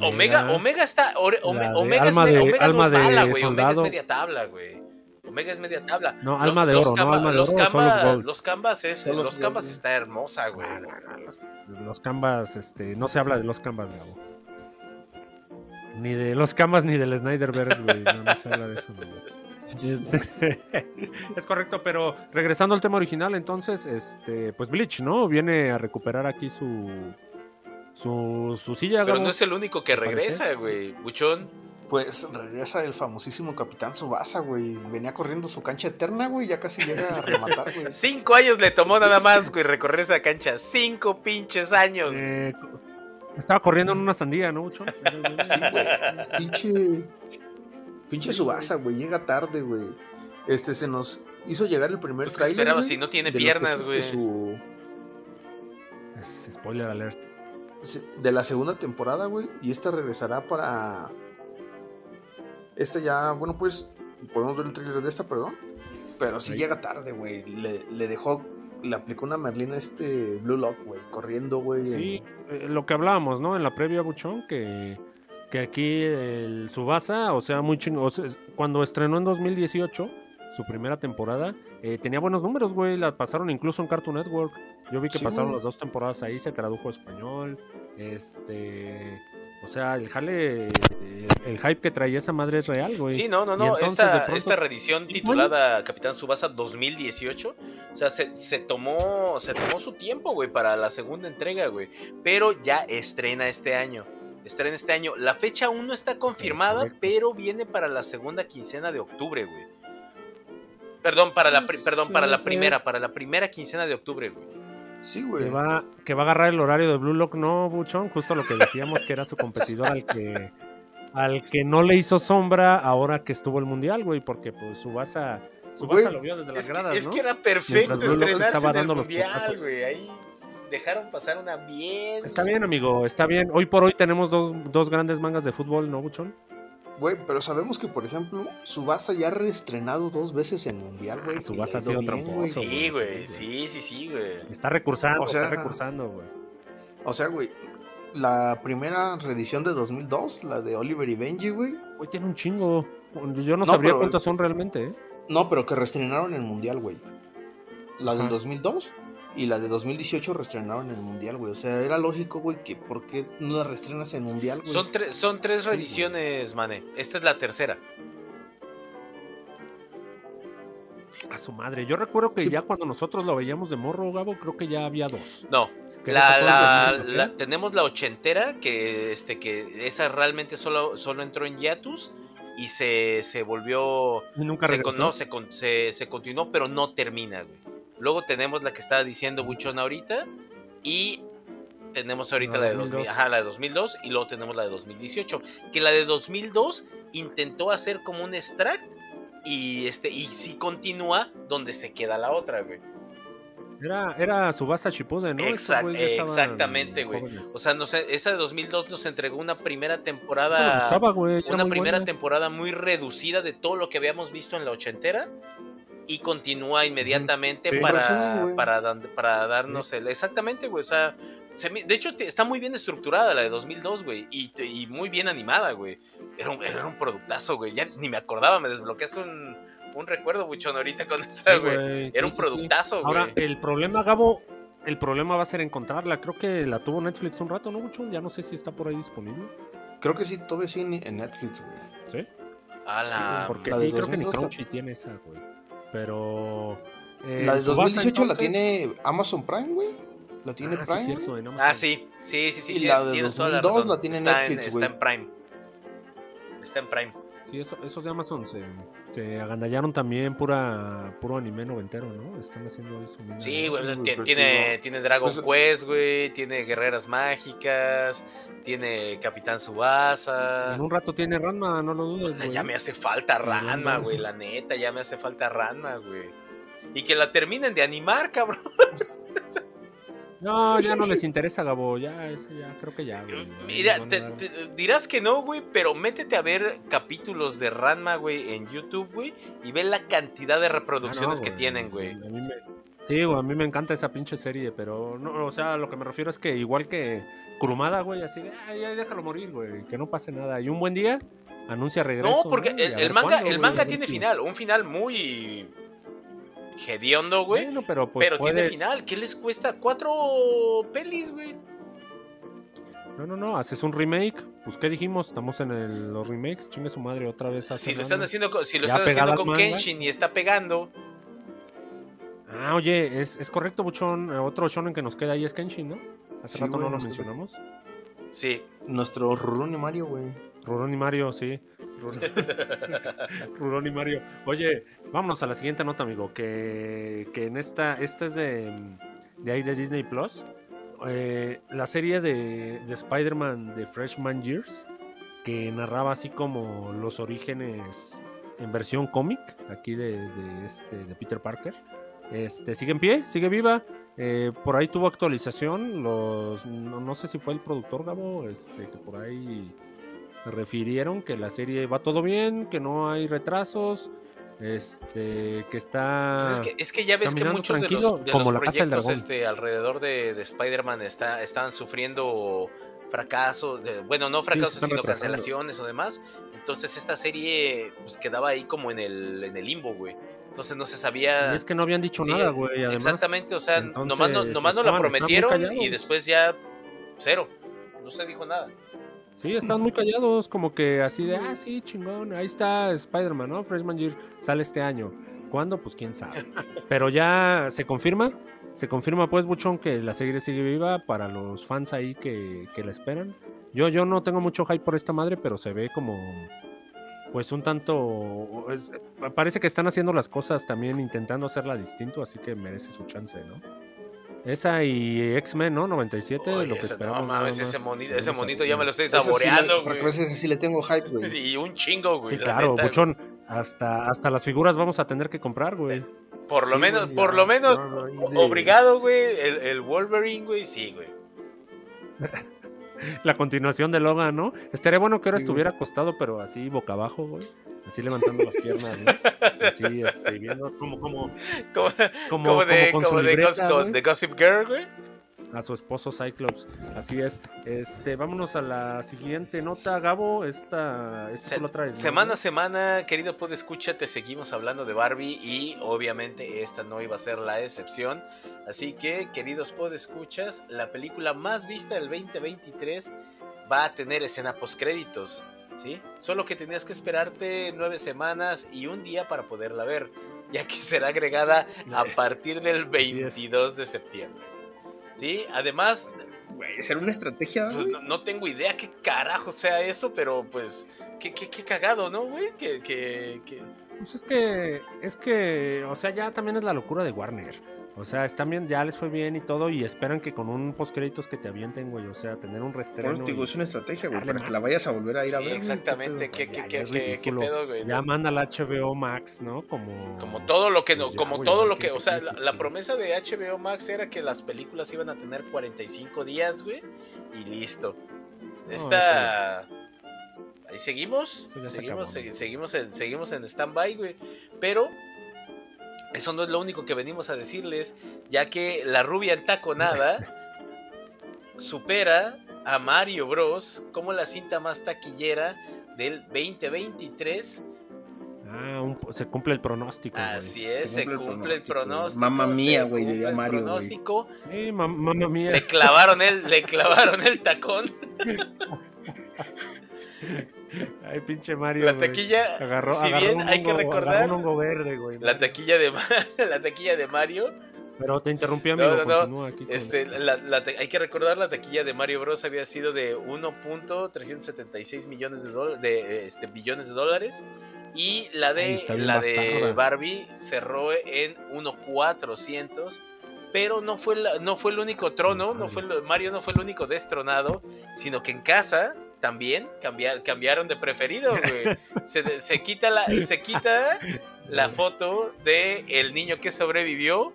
Omega, Omega está. Ore- Ome- Omega, alma es, de- Omega no es mala, de güey. Omega es media tabla, güey. Omega es media tabla. No, alma de oro, ¿no? Alma de los oro Canvas, Gold. los Canvas es, los Gold, Canvas güey. está hermosa, güey. No, no, los, los canvas, este, no se habla de los canvas, Gabo. Ni de los canvas ni del Snyderverse, güey. No, no se habla de eso, güey. [laughs] Es correcto, pero regresando al tema original, entonces, este, pues Bleach, ¿no? Viene a recuperar aquí su su, su silla, Pero Gabo. no es el único que regresa, güey. Buchón. Pues regresa el famosísimo Capitán Subasa, güey. Venía corriendo su cancha eterna, güey. Ya casi llega a rematar, güey. [laughs] Cinco años le tomó nada más, güey, recorrer esa cancha. Cinco pinches años. Eh, estaba corriendo en una sandía, ¿no, Mucho? [laughs] Sí, güey. Pinche. Pinche Subasa, güey. Llega tarde, güey. Este se nos hizo llegar el primer Pues, ¿qué tráiler, esperabas güey, si no tiene piernas, es, este, güey? su- Es spoiler alert. de la segunda temporada, güey, y esta regresará para. Esta ya, bueno, pues podemos ver el tráiler de esta, perdón. Pero sí llega tarde, güey. Le, le dejó, le aplicó una Merlina a este Blue Lock, güey, corriendo, güey. Sí, en- eh, lo que hablábamos, ¿no? En la previa, Buchón, que, que aquí el Subasa, o sea, muy chingo. o sea, cuando estrenó en 2018, su primera temporada, eh, tenía buenos números, güey. La pasaron incluso en Cartoon Network. Yo vi que Sí, pasaron güey. las dos temporadas ahí, se tradujo a español. Este. O sea, el jale. El, hype que traía esa madre es real, güey. Sí, no, no, no. entonces, Esta, pronto- esta reedición titulada Capitán Subasa 2018, o sea, se, se tomó, se tomó su tiempo, güey, para la segunda entrega, güey. Pero ya estrena este año. Estrena este año. La fecha aún no está confirmada, pero viene para la segunda quincena de octubre, güey. Perdón, para la, perdón, para la primera, para la primera quincena de octubre, güey. Sí, Que va, que va a agarrar el horario de Blue Lock, no, Buchón. Justo lo que decíamos que era su competidor al que al que no le hizo sombra ahora que estuvo el mundial, güey, porque pues Subasa, Subasa lo vio desde las que, gradas, es ¿no? que era perfecto estrenarse estaba en el mundial, güey. Ahí dejaron pasar una bien. Está bien, amigo, está bien. Hoy por hoy tenemos dos, dos grandes mangas de fútbol, ¿no, Buchón? Güey, pero sabemos que, por ejemplo, Subasa ya ha reestrenado dos veces en Mundial, güey. Ah, Tsubasa y ha sido tramposo, güey. Sí, güey, güey. Sí, sí, sí, güey. Está recursando, O sea, está recursando, güey. O sea, güey, la primera reedición de 2002, la de Oliver y Benji, güey. Hoy tiene un chingo. Yo no, No, sabría pero- cuántas son realmente, ¿eh? No, pero que reestrenaron en el Mundial, güey. La del Ajá. 2002 y la de 2018 reestrenaron en el Mundial, güey. O sea, era lógico, güey, que ¿por qué no la reestrenas en Mundial, güey? Son, tre- son tres Sí, reediciones, Mane. Esta es la tercera. A su madre. Yo recuerdo que Sí. ya cuando nosotros lo veíamos de morro, Gabo, creo que ya había dos. No. Que La, esa fue la- el 2000, la- ¿no? tenemos la ochentera, que, este, que esa realmente solo, solo entró en Yatus y se, se volvió. Y nunca Se, no, se, con- se, se continuó, pero no termina, güey. Luego tenemos la que estaba diciendo Buchón ahorita. Y tenemos ahorita La la de 2000, 2002. ajá, la de 2002 y luego tenemos la de 2018. Que la de 2002 intentó hacer como un extract y este y sí continúa donde se queda la otra, güey. Era, era Subasa Shippuden, ¿no? Exact- exactamente, güey. jóvenes. O sea, no sé, esa de 2002 nos entregó una primera temporada gustaba, güey. una primera buena. temporada muy reducida de todo lo que habíamos visto en la ochentera y continúa inmediatamente Sí. para, para, para darnos el... Exactamente, güey. O sea, se de hecho te- está muy bien estructurada la de 2002, güey. Y, muy bien animada, güey. Era un, era un productazo, güey. Ya ni me acordaba, me desbloqueaste un, un recuerdo, buchón, ahorita con esa, güey. sí, Era un productazo, güey. Ahora, el problema, Gabo, el problema va a ser encontrarla. Creo que la tuvo Netflix un rato, ¿no, Buchón? Ya no sé si está por ahí disponible. Creo que sí, todavía sí en, Netflix, güey. ¿Sí? A la- Porque la sí, creo que ni 2002 Crunchy tiene esa, güey. Pero... eh, La de Tsubasa, 2018 la entonces- tiene Amazon Prime, güey. La tiene Ah, sí, Prime. cierto, en Amazon. Ah, sí, sí, sí, sí. Y tienes, la de tienes toda la 2002 razón. la tiene está, en, Netflix, está en Prime. Está en Prime. Sí, eso- esos de Amazon se, se agandallaron también pura, puro anime noventero, ¿no? Están haciendo eso. mira. Sí, güey, pero tiene, digo, tiene Dragon pues- Quest, güey, tiene Guerreras Mágicas, tiene Capitán Subasa. En un rato tiene Ranma, no lo dudes, güey. Ya me hace falta Pues, Ranma, güey, la neta, ya me hace falta Ranma, güey. Y que la terminen de animar, cabrón. [laughs] No, ya no les interesa, Gabo. Ya, eso ya, creo que ya, güey. Mira, te- dar- te- dirás que no, güey, pero métete a ver capítulos de Ranma, güey, en YouTube, güey, y ve la cantidad de Ah, no, reproducciones que tienen, güey. A mí me- Sí, güey, a mí me encanta esa pinche serie, pero no, o sea, lo que me refiero es que igual que Kurumada, güey, así de, ay, ay, déjalo morir, güey, que no pase nada. Y un buen día anuncia regreso. No, porque el, manga, cuándo, el manga tiene final, un final muy hediondo, güey. Bueno, pero pues pero tiene final. ¿Qué les cuesta? Cuatro pelis, güey. No, no, no, haces un remake. Pues, ¿qué dijimos? Estamos en el- los remakes. Chingue su madre otra vez. Si lo están haciendo, con- si lo están haciendo con. Kenshin y está pegando. Ah, oye, es, es correcto, Buchón. Eh, Otro shonen que nos queda ahí es Kenshin, ¿no? Hace Sí, rato güey, no lo mencionamos. Sí. Nuestro Rurun y Mario, güey. Rurón y Mario, sí. Rurón- [laughs] y Mario. Oye, vámonos a la siguiente nota, amigo. Que, que en esta, esta es de, de ahí de Disney Plus. Eh, la serie de, de Spider-Man de Freshman Years, que narraba así como los orígenes en versión cómic, aquí de, de este, de Peter Parker. Este, sigue en pie, sigue viva. Eh, por ahí tuvo actualización. Los, no, no sé si fue el productor Gabo, este, que por ahí refirieron que la serie va todo bien, que no hay retrasos, este, que está. Pues es, que, es que ya ves que muchos de los, de como los proyectos este, alrededor de, de Spider-Man está, están sufriendo fracasos, de- bueno, no fracasos, sino retrasando. cancelaciones o demás. Entonces esta serie pues, quedaba ahí como en el, en el limbo, güey. Entonces no se sabía... Y es que no habían dicho Sí, nada, güey. Además, Exactamente, o sea, entonces, nomás, no, nomás no la prometieron y después ya cero. No se dijo nada. Sí, están muy callados, como que así de, ah, sí, chingón, ahí está Spider-Man, ¿no? Freshman Year sale este año. ¿Cuándo? Pues quién sabe. [laughs] Pero ya se confirma, se confirma pues, Buchón, que la serie sigue viva para los fans ahí que, que la esperan. Yo, yo no tengo mucho hype por esta madre, pero se ve como, pues un tanto, es- parece que están haciendo las cosas también intentando hacerla distinto, así que merece su chance, ¿no? Esa y X-Men, ¿no? 97, Oye, lo que esperamos. no mames, ese monito, ese ya me lo estoy sí saboreando, le- Porque a güey. veces sí le tengo hype, güey. Y un chingo, güey. Sí, la claro, neta, Buchón. Hasta, hasta las figuras vamos a tener que comprar, güey. Por lo Sí, menos, güey, por lo menos, de- obligado, güey, el, el Wolverine, güey, sí, güey. [laughs] La continuación de Logan, ¿no? Estaría bueno que ahora estuviera acostado, pero así boca abajo, güey. Así levantando las piernas, ¿no? Así, este, viendo como, como, Como, como, como de, como Gossip, de Gossip Girl, güey. A su esposo Cyclops. Así es. Este, vámonos a la siguiente nota, Gabo. Esta, esta Se- la traes. ¿no, Semana a semana, querido Pod Escucha, te seguimos hablando de Barbie y obviamente esta no iba a ser la excepción. Así que, queridos Pod Escuchas, la película más vista del 2023 va a tener escena postcréditos. ¿Sí? Solo que tenías que esperarte nueve semanas y un día para poderla ver, ya que será agregada a [laughs] partir del es. 22 de septiembre. ¿Sí? Además, Güey, ¿será una estrategia? pues no, no tengo idea qué carajo sea eso, pero pues qué, qué, qué cagado, ¿no, güey? Que, que, que- Pues es que, es que, o sea, ya también es la locura de Warner. O sea, están bien, ya les fue bien y todo, y esperan que con un postcréditos que te avienten, güey. O sea, tener un restreno. es una estrategia, güey, para que más. la vayas a volver a ir a ver. exactamente. ¿qué ¿Qué, qué, qué, qué- pedo, güey? Ya manda la HBO Max, ¿no? Como. Como todo lo que no, Pues ya, como güey, todo lo que, o se sea, la, promesa de HBO Max era que las películas iban a tener 45 días, güey, y listo. Esta ahí seguimos, seguimos, acabó, seguimos en seguimos en stand-by, güey, pero eso no es lo único que venimos a decirles, ya que la rubia entaconada [laughs] supera a Mario Bros como la cinta más taquillera del 2023 Ah, un- se cumple el pronóstico. Así es, se, cumple el cumple el pronóstico. Mamma mía, güey, diría Mario, pronóstico. Sí, mam- mamma mía. Le clavaron el, le clavaron el tacón. [laughs] Ay, pinche Mario. La taquilla, Agarró, si agarró bien un hay que recordar un hongo verde, güey. la taquilla de [laughs] la taquilla de Mario, Pero te interrumpí, No, amigo. no, no. Continúa aquí este, la- la hay que recordar la taquilla de Mario Bros había sido de 1.376 millones de, dólares de este, billones de dólares y la Ay, de bien la de. Barbie cerró en 1.400 pero no fue la- no fue el único trono, no fue el- Mario no fue el único destronado, sino que en casa también cambiar- cambiaron de preferido, güey. [laughs] Se, se quita la se quita la foto de el niño que sobrevivió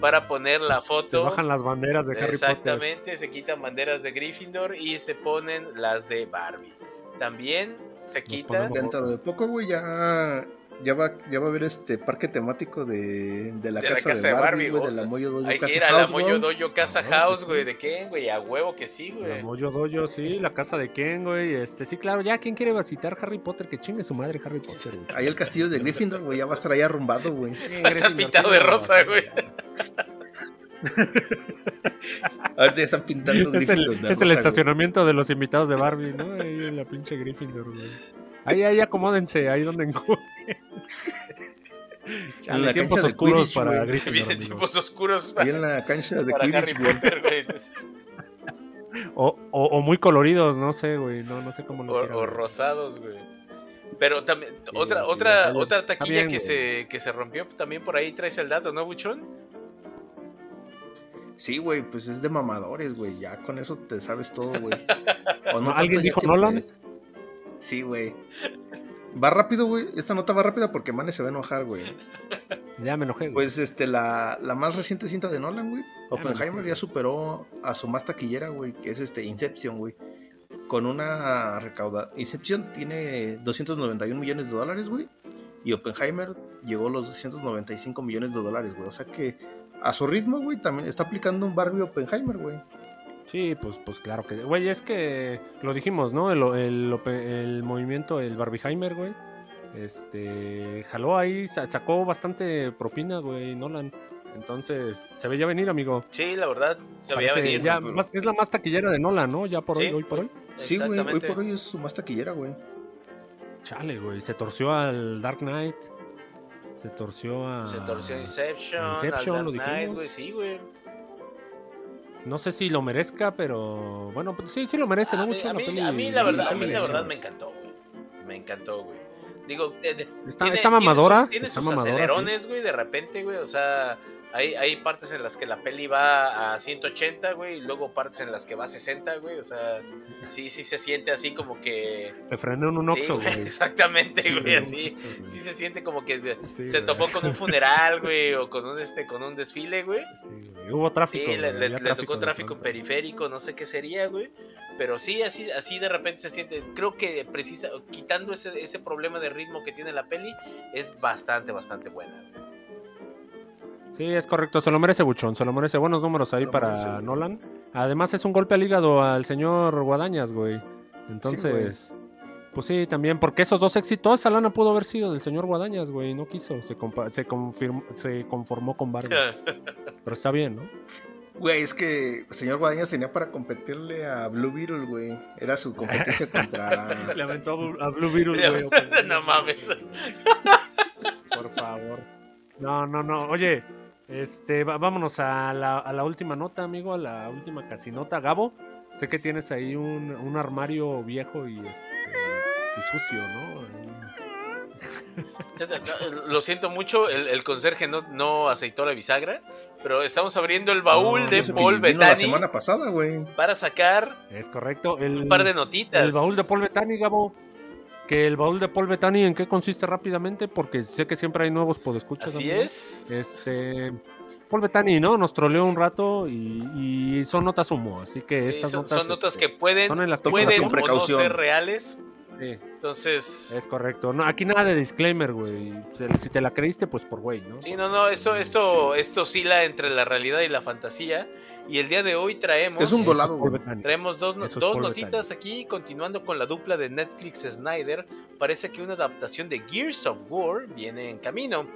para poner la Se foto. bajan las banderas de Harry Potter. Exactamente, se quitan banderas de Gryffindor y se ponen las de Barbie. También se quita. ponemos- Dentro de poco, güey, ya, ya, va, ya va a haber este parque temático de, de la, De la casa, casa de Barbie, Barbie, güey, de la Moyo Dojo Hay que Casa ir a la House, Moyo güey. Dojo Casa Ah, que House, güey. ¿De qué, güey? A huevo que sí, La güey. Moyo Dojo, sí, la casa de Ken, güey. Este, sí, claro, ya, ¿quién quiere visitar Harry Potter? Que chingue su madre Harry Potter, güey. Ahí el castillo de Gryffindor, güey, ya va a estar ahí arrumbado, güey. Va a estar pintado de rosa, güey. [laughs] Ahorita ya están pintando Es el, es el estacionamiento de los invitados de Barbie, ¿no? Ahí en la pinche Gryffindor, güey. Ahí, ahí, acomódense, ahí donde encuentren. [laughs] La tiempos cancha de oscuros Quidditch, para güey. Gryffindor, Vienen amigos. tipos oscuros Ahí en la cancha de para Harry Quidditch, güey. Potter, güey. O, o, o muy coloridos, no sé, güey. No, no sé cómo lo O, quieran, o rosados, güey. Pero también, Sí, otra, sí, otra, otra está taquilla bien, que, güey. se, que se rompió, también por ahí traes el dato, ¿no, Buchón? Sí, güey, pues es de mamadores, güey. Ya con eso te sabes todo, güey. [laughs] O ¿No? tanto, ¿Alguien ya dijo que, Nolan? Sí, güey. Va rápido, güey. Esta nota va rápida porque Mane se va a enojar, güey. Ya me enojé, güey. Pues este, la, la más reciente cinta de Nolan, güey. Oppenheimer ya superó a su más taquillera, güey, que es este Inception, güey. Con una recauda. Inception tiene 291 millones de dólares, güey. Y Oppenheimer llegó a los 295 millones de dólares, güey. O sea que a su ritmo, güey, también está aplicando un Barbie Oppenheimer, güey. Sí, pues, pues claro que. Güey, es que lo dijimos, ¿no? El, el, el movimiento, el Barbieheimer, güey. Este. Jaló ahí, sa- sacó bastante propina, güey, Nolan. Entonces, se veía venir, amigo. Sí, la verdad, se veía Parece venir. ya más- es la más taquillera de Nolan, ¿no? Ya por Sí, hoy, hoy por hoy. Sí, güey, hoy por hoy es su más taquillera, güey. Chale, güey. Se torció al Dark Knight. Se torció a. Se torció Inception, Inception, al lo Dark Knight, dijimos. güey, sí, güey. No sé si lo merezca, pero. Bueno, pues sí, sí lo merece, ¿no? A mí, Mucho a la mí- peli. a mí la verdad, a mí la verdad me encantó, güey. Me encantó, güey. Digo, de- de- Está, tiene- está tiene mamadora. sus- Tiene está sus, acelerones, güey, de repente, güey. O sea, hay, hay partes en las que la peli va a 180, güey, y luego partes en las que va a 60, güey. O sea, sí, sí se siente así como que. Se frenó en un Sí, Oxxo, güey, güey. [laughs] exactamente, Sí, güey, así. Oxxo, güey. Sí se siente como que se, Sí, se güey. topó con un funeral, güey, o con un este, con un desfile, güey. Sí, güey. Hubo tráfico. Sí, le, güey, le- había le tocó tráfico periférico, no sé qué sería, güey. Pero sí, así, así de repente se siente. Creo que precisa, quitando ese, ese problema de ritmo que tiene la peli, es bastante, bastante buena. Sí, es correcto. Se lo merece Buchón. Se lo merece. Buenos números ahí para merece, güey. Nolan. Además, es un golpe al hígado al señor Guadañas, güey. Entonces. Pues sí, también, porque esos dos éxitos, esa lana pudo haber sido del señor Guadañas, güey, no quiso, se, se, confirmó, se conformó con Barbie. [laughs] Pero está bien, ¿no? Güey, es que el señor Guadañas tenía para competirle a Blue Beetle, güey. Era su competencia [laughs] contra. Le aventó a Blue- a Blue [laughs] Beetle, güey. no mames. Por favor. No, no, no. Oye, este, vámonos a la, a la última nota, amigo, a la última casinota. Gabo, sé que tienes ahí un, un armario viejo y, este, y sucio, ¿no? Ahí. Lo siento mucho, el, el conserje no, no aceitó la bisagra, pero estamos abriendo el baúl No, de Paul vino la Bettany semana pasada, güey. para sacar Es correcto. El, un par de notitas. el baúl de Paul Bettany, Gabo. Que el baúl de Paul Bettany, ¿en qué consiste rápidamente? Porque sé que siempre hay nuevos podescuchas. Así es. Este. Paul Bettany, ¿no? Nos troleó un rato y, y son notas humo. Así que Sí, estas son, notas. son notas este, que pueden, son en las pueden o no ser reales. Sí, Entonces, es correcto. No, aquí nada de disclaimer, güey. Si te la creíste, pues por güey, ¿no? sí, no, no, esto, esto, esto oscila entre la realidad y la fantasía. Y el día de hoy traemos, Es un volado, traemos dos, no- dos notitas aquí, continuando con la dupla de Netflix Snyder. Parece que una adaptación de Gears of War viene en camino.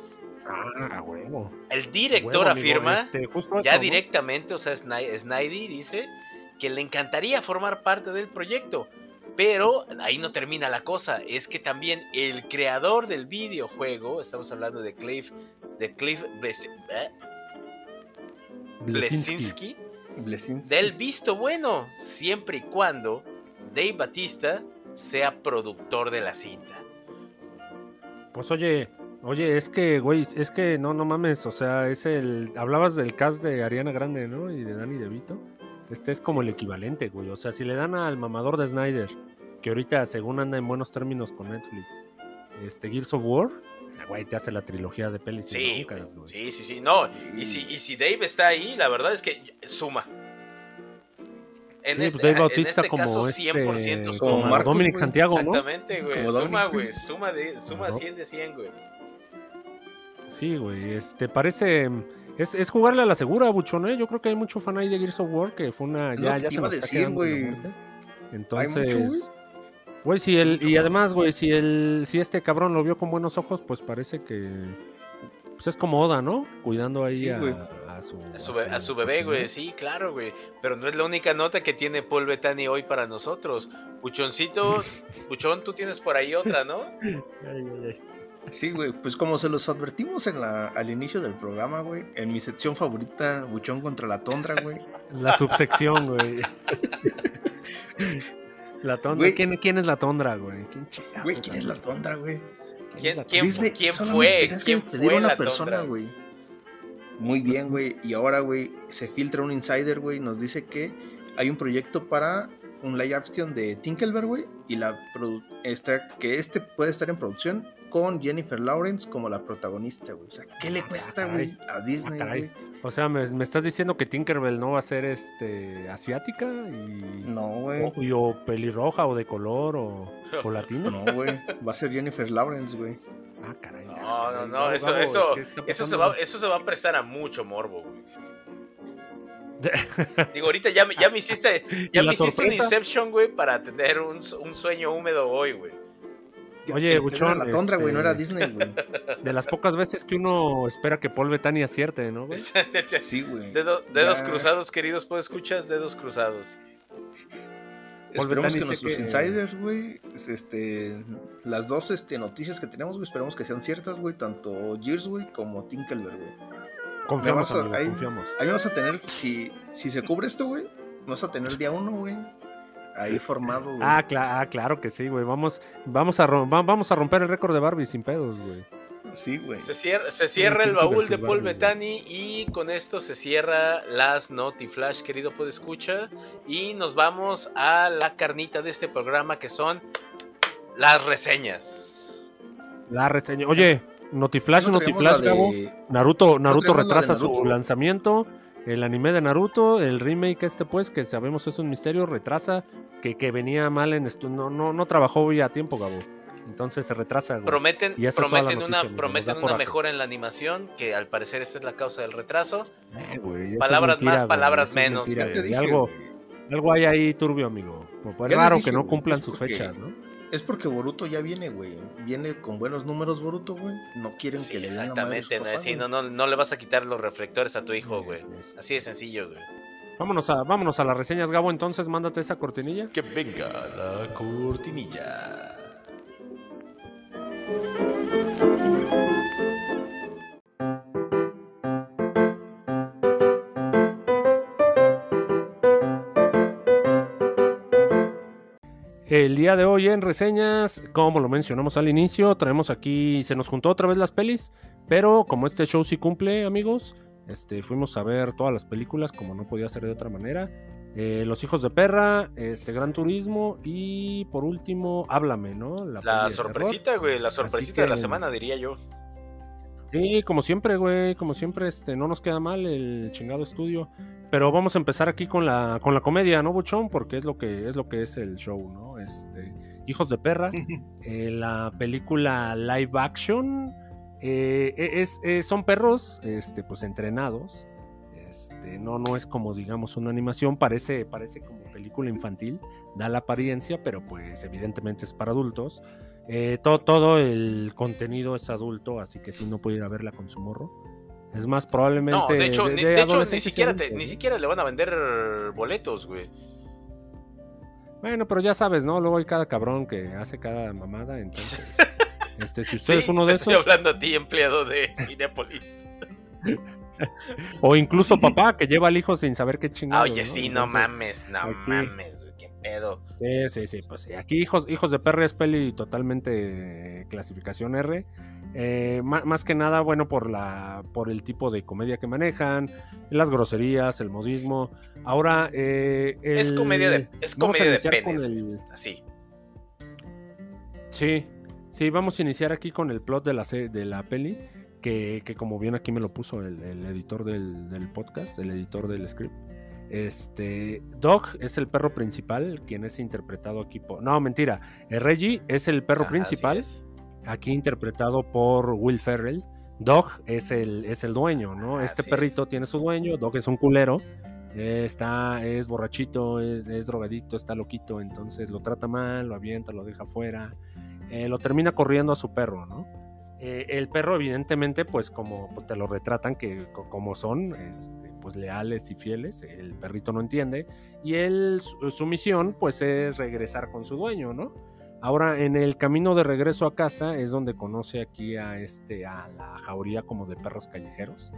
Ah, huevo. El director Huevo, amigo, afirma este, justo ya eso, ¿no? directamente, o sea, Sny- Snidey dice que le encantaría formar parte del proyecto. Pero ahí no termina la cosa, es que también el creador del videojuego, estamos hablando de Cliff, de Cliff Bles- ¿eh? Blesinski. Blesinski, Blessings. del visto bueno, siempre y cuando Dave Batista sea productor de la cinta. Pues oye, oye, es que, güey, es que no, no mames, o sea, es el. Hablabas del cast de Ariana Grande, ¿no? Y de Danny DeVito. Este es como el equivalente, güey. O sea, si le dan al mamador de Snyder, que ahorita según anda en buenos términos con Netflix, este Gears of War, ah, güey, te hace la trilogía de pelis. Sí, broncas, güey. sí, sí, sí, no, y si, y si Dave está ahí, la verdad es que suma. En Sí, este, pues Dave en Bautista este como caso, este, 100% como suma. Marcos, Dominic güey. Santiago, ¿no? Exactamente, güey. Como Suma, Dominic, güey. Suma, de, suma ¿No? 100 de 100, güey. Sí, güey, este parece es, es jugarle a la segura, buchón, ¿eh? Yo creo que hay mucho fan ahí de Gears of War que fue una ya ya se nos está decir, quedando güey. Hay Entonces, mucho, güey, si el y además, güey, si el si este cabrón lo vio con buenos ojos, pues parece que pues es como Oda, ¿no? Cuidando ahí Sí, a, güey. a su A su, a su bebé, güey. Sí, claro, güey. Pero no es la única nota que tiene Paul Bettany hoy para nosotros. Buchoncito, Buchón, [laughs] tú tienes por ahí otra, ¿no? Sí, güey, pues como se los advertimos en la, al inicio del programa, güey, en mi sección favorita, Buchón contra la Tondra, güey. La subsección, güey. [laughs] La tondra. Güey. ¿Quién, quién es la tondra, güey? ¿Quién Güey, ¿quién es la Tondra, güey? ¿Quién- quién- Disney quién fue? ¿Quién fue una la persona, Tondra? güey. Muy bien, güey. Y ahora, güey, se filtra un insider, güey, nos dice que hay un proyecto para un live action de Tinkelberg, güey, y la esta, que este puede estar en producción con Jennifer Lawrence como la protagonista, güey. O sea, ¿qué le cuesta, güey, a Disney, Ah, güey? O sea, ¿me, me estás diciendo que Tinkerbell no va a ser este asiática y, No, güey. o, y o pelirroja o de color o, o latina? No, güey. Va a ser Jennifer Lawrence, güey. Ah, caray. No, no, caray. no. Eso, eso, es que está eso, se va, eso se va a prestar a mucho morbo, güey. [laughs] Digo, ahorita ya, me- ya me hiciste, ya me hiciste un? Inception, güey, para tener un sueño húmedo hoy, güey. Oye, Esa Buchón, era la Tondra, güey, no era este- Disney, güey. [laughs] De las pocas veces que uno espera que Paul Bettany acierte, ¿no, güey? [laughs] Sí, güey. Dedo- dedos Ya. cruzados, queridos, ¿puedo escuchas? Dedos cruzados. Paul Esperemos Bettany que nuestros que- insiders, güey, este, las dos este, noticias que tenemos, güey, esperemos que sean ciertas, güey, tanto Gears, güey, como Tinkelberg, güey. Confiamos, a- amigo, ahí- confiamos. Ahí vamos a tener, si, si se cubre esto, güey, vamos a tener día uno, güey, ahí formado, güey. Ah, ah, claro que sí, güey. Vamos, vamos, a vamos a romper el récord de Barbie sin pedos, güey. sí, güey. Se cierra, se cierra Sí, el baúl de Paul Bettany y con esto se cierra las Notiflash, querido escucha Y nos vamos a la carnita de este programa que son las reseñas. La reseña. Oye, Notiflash, No Notiflash, Gabo. de- Naruto, Naruto la retrasa su lanzamiento. El anime de Naruto, el remake este pues, que sabemos es un misterio, retrasa, que, que venía mal en esto. No, no, no trabajó ya a tiempo, Gabo. Entonces se retrasa, güey. Prometen, Y prometen, noticia, una, prometen una mejora en la animación, que al parecer esta es la causa del retraso. Eh, güey, Palabras más, güey, palabras menos. mentira, algo, algo hay ahí turbio, amigo. Pues, raro dije, que no cumplan sus porque- fechas, ¿no? Es porque Boruto ya viene, güey. Viene con buenos números Boruto, güey. No quieren Sí, que le den la madre a exactamente. no, no, no, no le vas a quitar los reflectores a tu hijo, güey. Sí, sí, sí. Así de sencillo, güey. Vámonos a, vámonos a las reseñas, Gabo. Entonces, mándate esa cortinilla. Que venga la cortinilla. El día de hoy en reseñas, como lo mencionamos al inicio, traemos aquí, se nos juntó otra vez las pelis, pero como este show sí cumple, amigos, este, fuimos a ver todas las películas como no podía ser de otra manera. Eh, Los hijos de perra, este Gran Turismo y por último, Háblame, ¿no? La, sorpresita, güey, la sorpresita de la semana, diría yo. Sí, como siempre, güey, como siempre, este, no nos queda mal el chingado estudio. Pero vamos a empezar aquí con la, con la comedia, ¿no, Buchón? Porque es lo que es lo que es el show, ¿no? Este, Hijos de perra, eh, la película live action, eh, es, eh, son perros, este, pues entrenados. Este, no, no es como digamos una animación, parece, parece como película infantil, da la apariencia, pero pues evidentemente es para adultos. Eh, to- todo el contenido es adulto, así que si no puede ir a verla con su morro. Es más, probablemente. No, de hecho, ni, de hecho, ni adolescentes siquiera le van a vender boletos, güey. Bueno, pero ya sabes, ¿no? Luego hay cada cabrón que hace cada mamada, entonces. [laughs] este, si usted Sí, es uno te de estoy esos. hablando a ti, empleado de Cinepolis. [laughs] O incluso papá que lleva al hijo sin saber qué chingados. oye, sí, no Entonces, mames, no aquí- mames, pedo. Sí, sí, sí, pues sí. Aquí Hijos, hijos de Perry es peli totalmente eh, clasificación R. Eh, más que nada, bueno, por la por el tipo de comedia que manejan, las groserías, el modismo. Ahora, eh, Es comedia de- es comedia de penes, el- Así. Sí, sí, vamos a iniciar aquí con el plot de la, de la peli, que, que como bien aquí me lo puso el, el editor del, del podcast, el editor del script. Este, Doc es el perro principal, quien es interpretado aquí por... No, mentira, eh, Reggie es el perro Ajá, principal, es. aquí interpretado por Will Ferrell. Dog es el, es el dueño, ¿no? Este es. perrito tiene su dueño, Dog es un culero, eh, está, es borrachito, es, es drogadicto, está loquito, entonces lo trata mal, lo avienta, lo deja fuera, eh, lo termina corriendo a su perro, ¿no? Eh, el perro, evidentemente, pues como pues, te lo retratan, que co- como son, este, pues leales y fieles, el perrito no entiende, y él, su, misión, pues es regresar con su dueño, ¿no? Ahora, en el camino de regreso a casa es donde conoce aquí a este, a la jauría como de perros callejeros,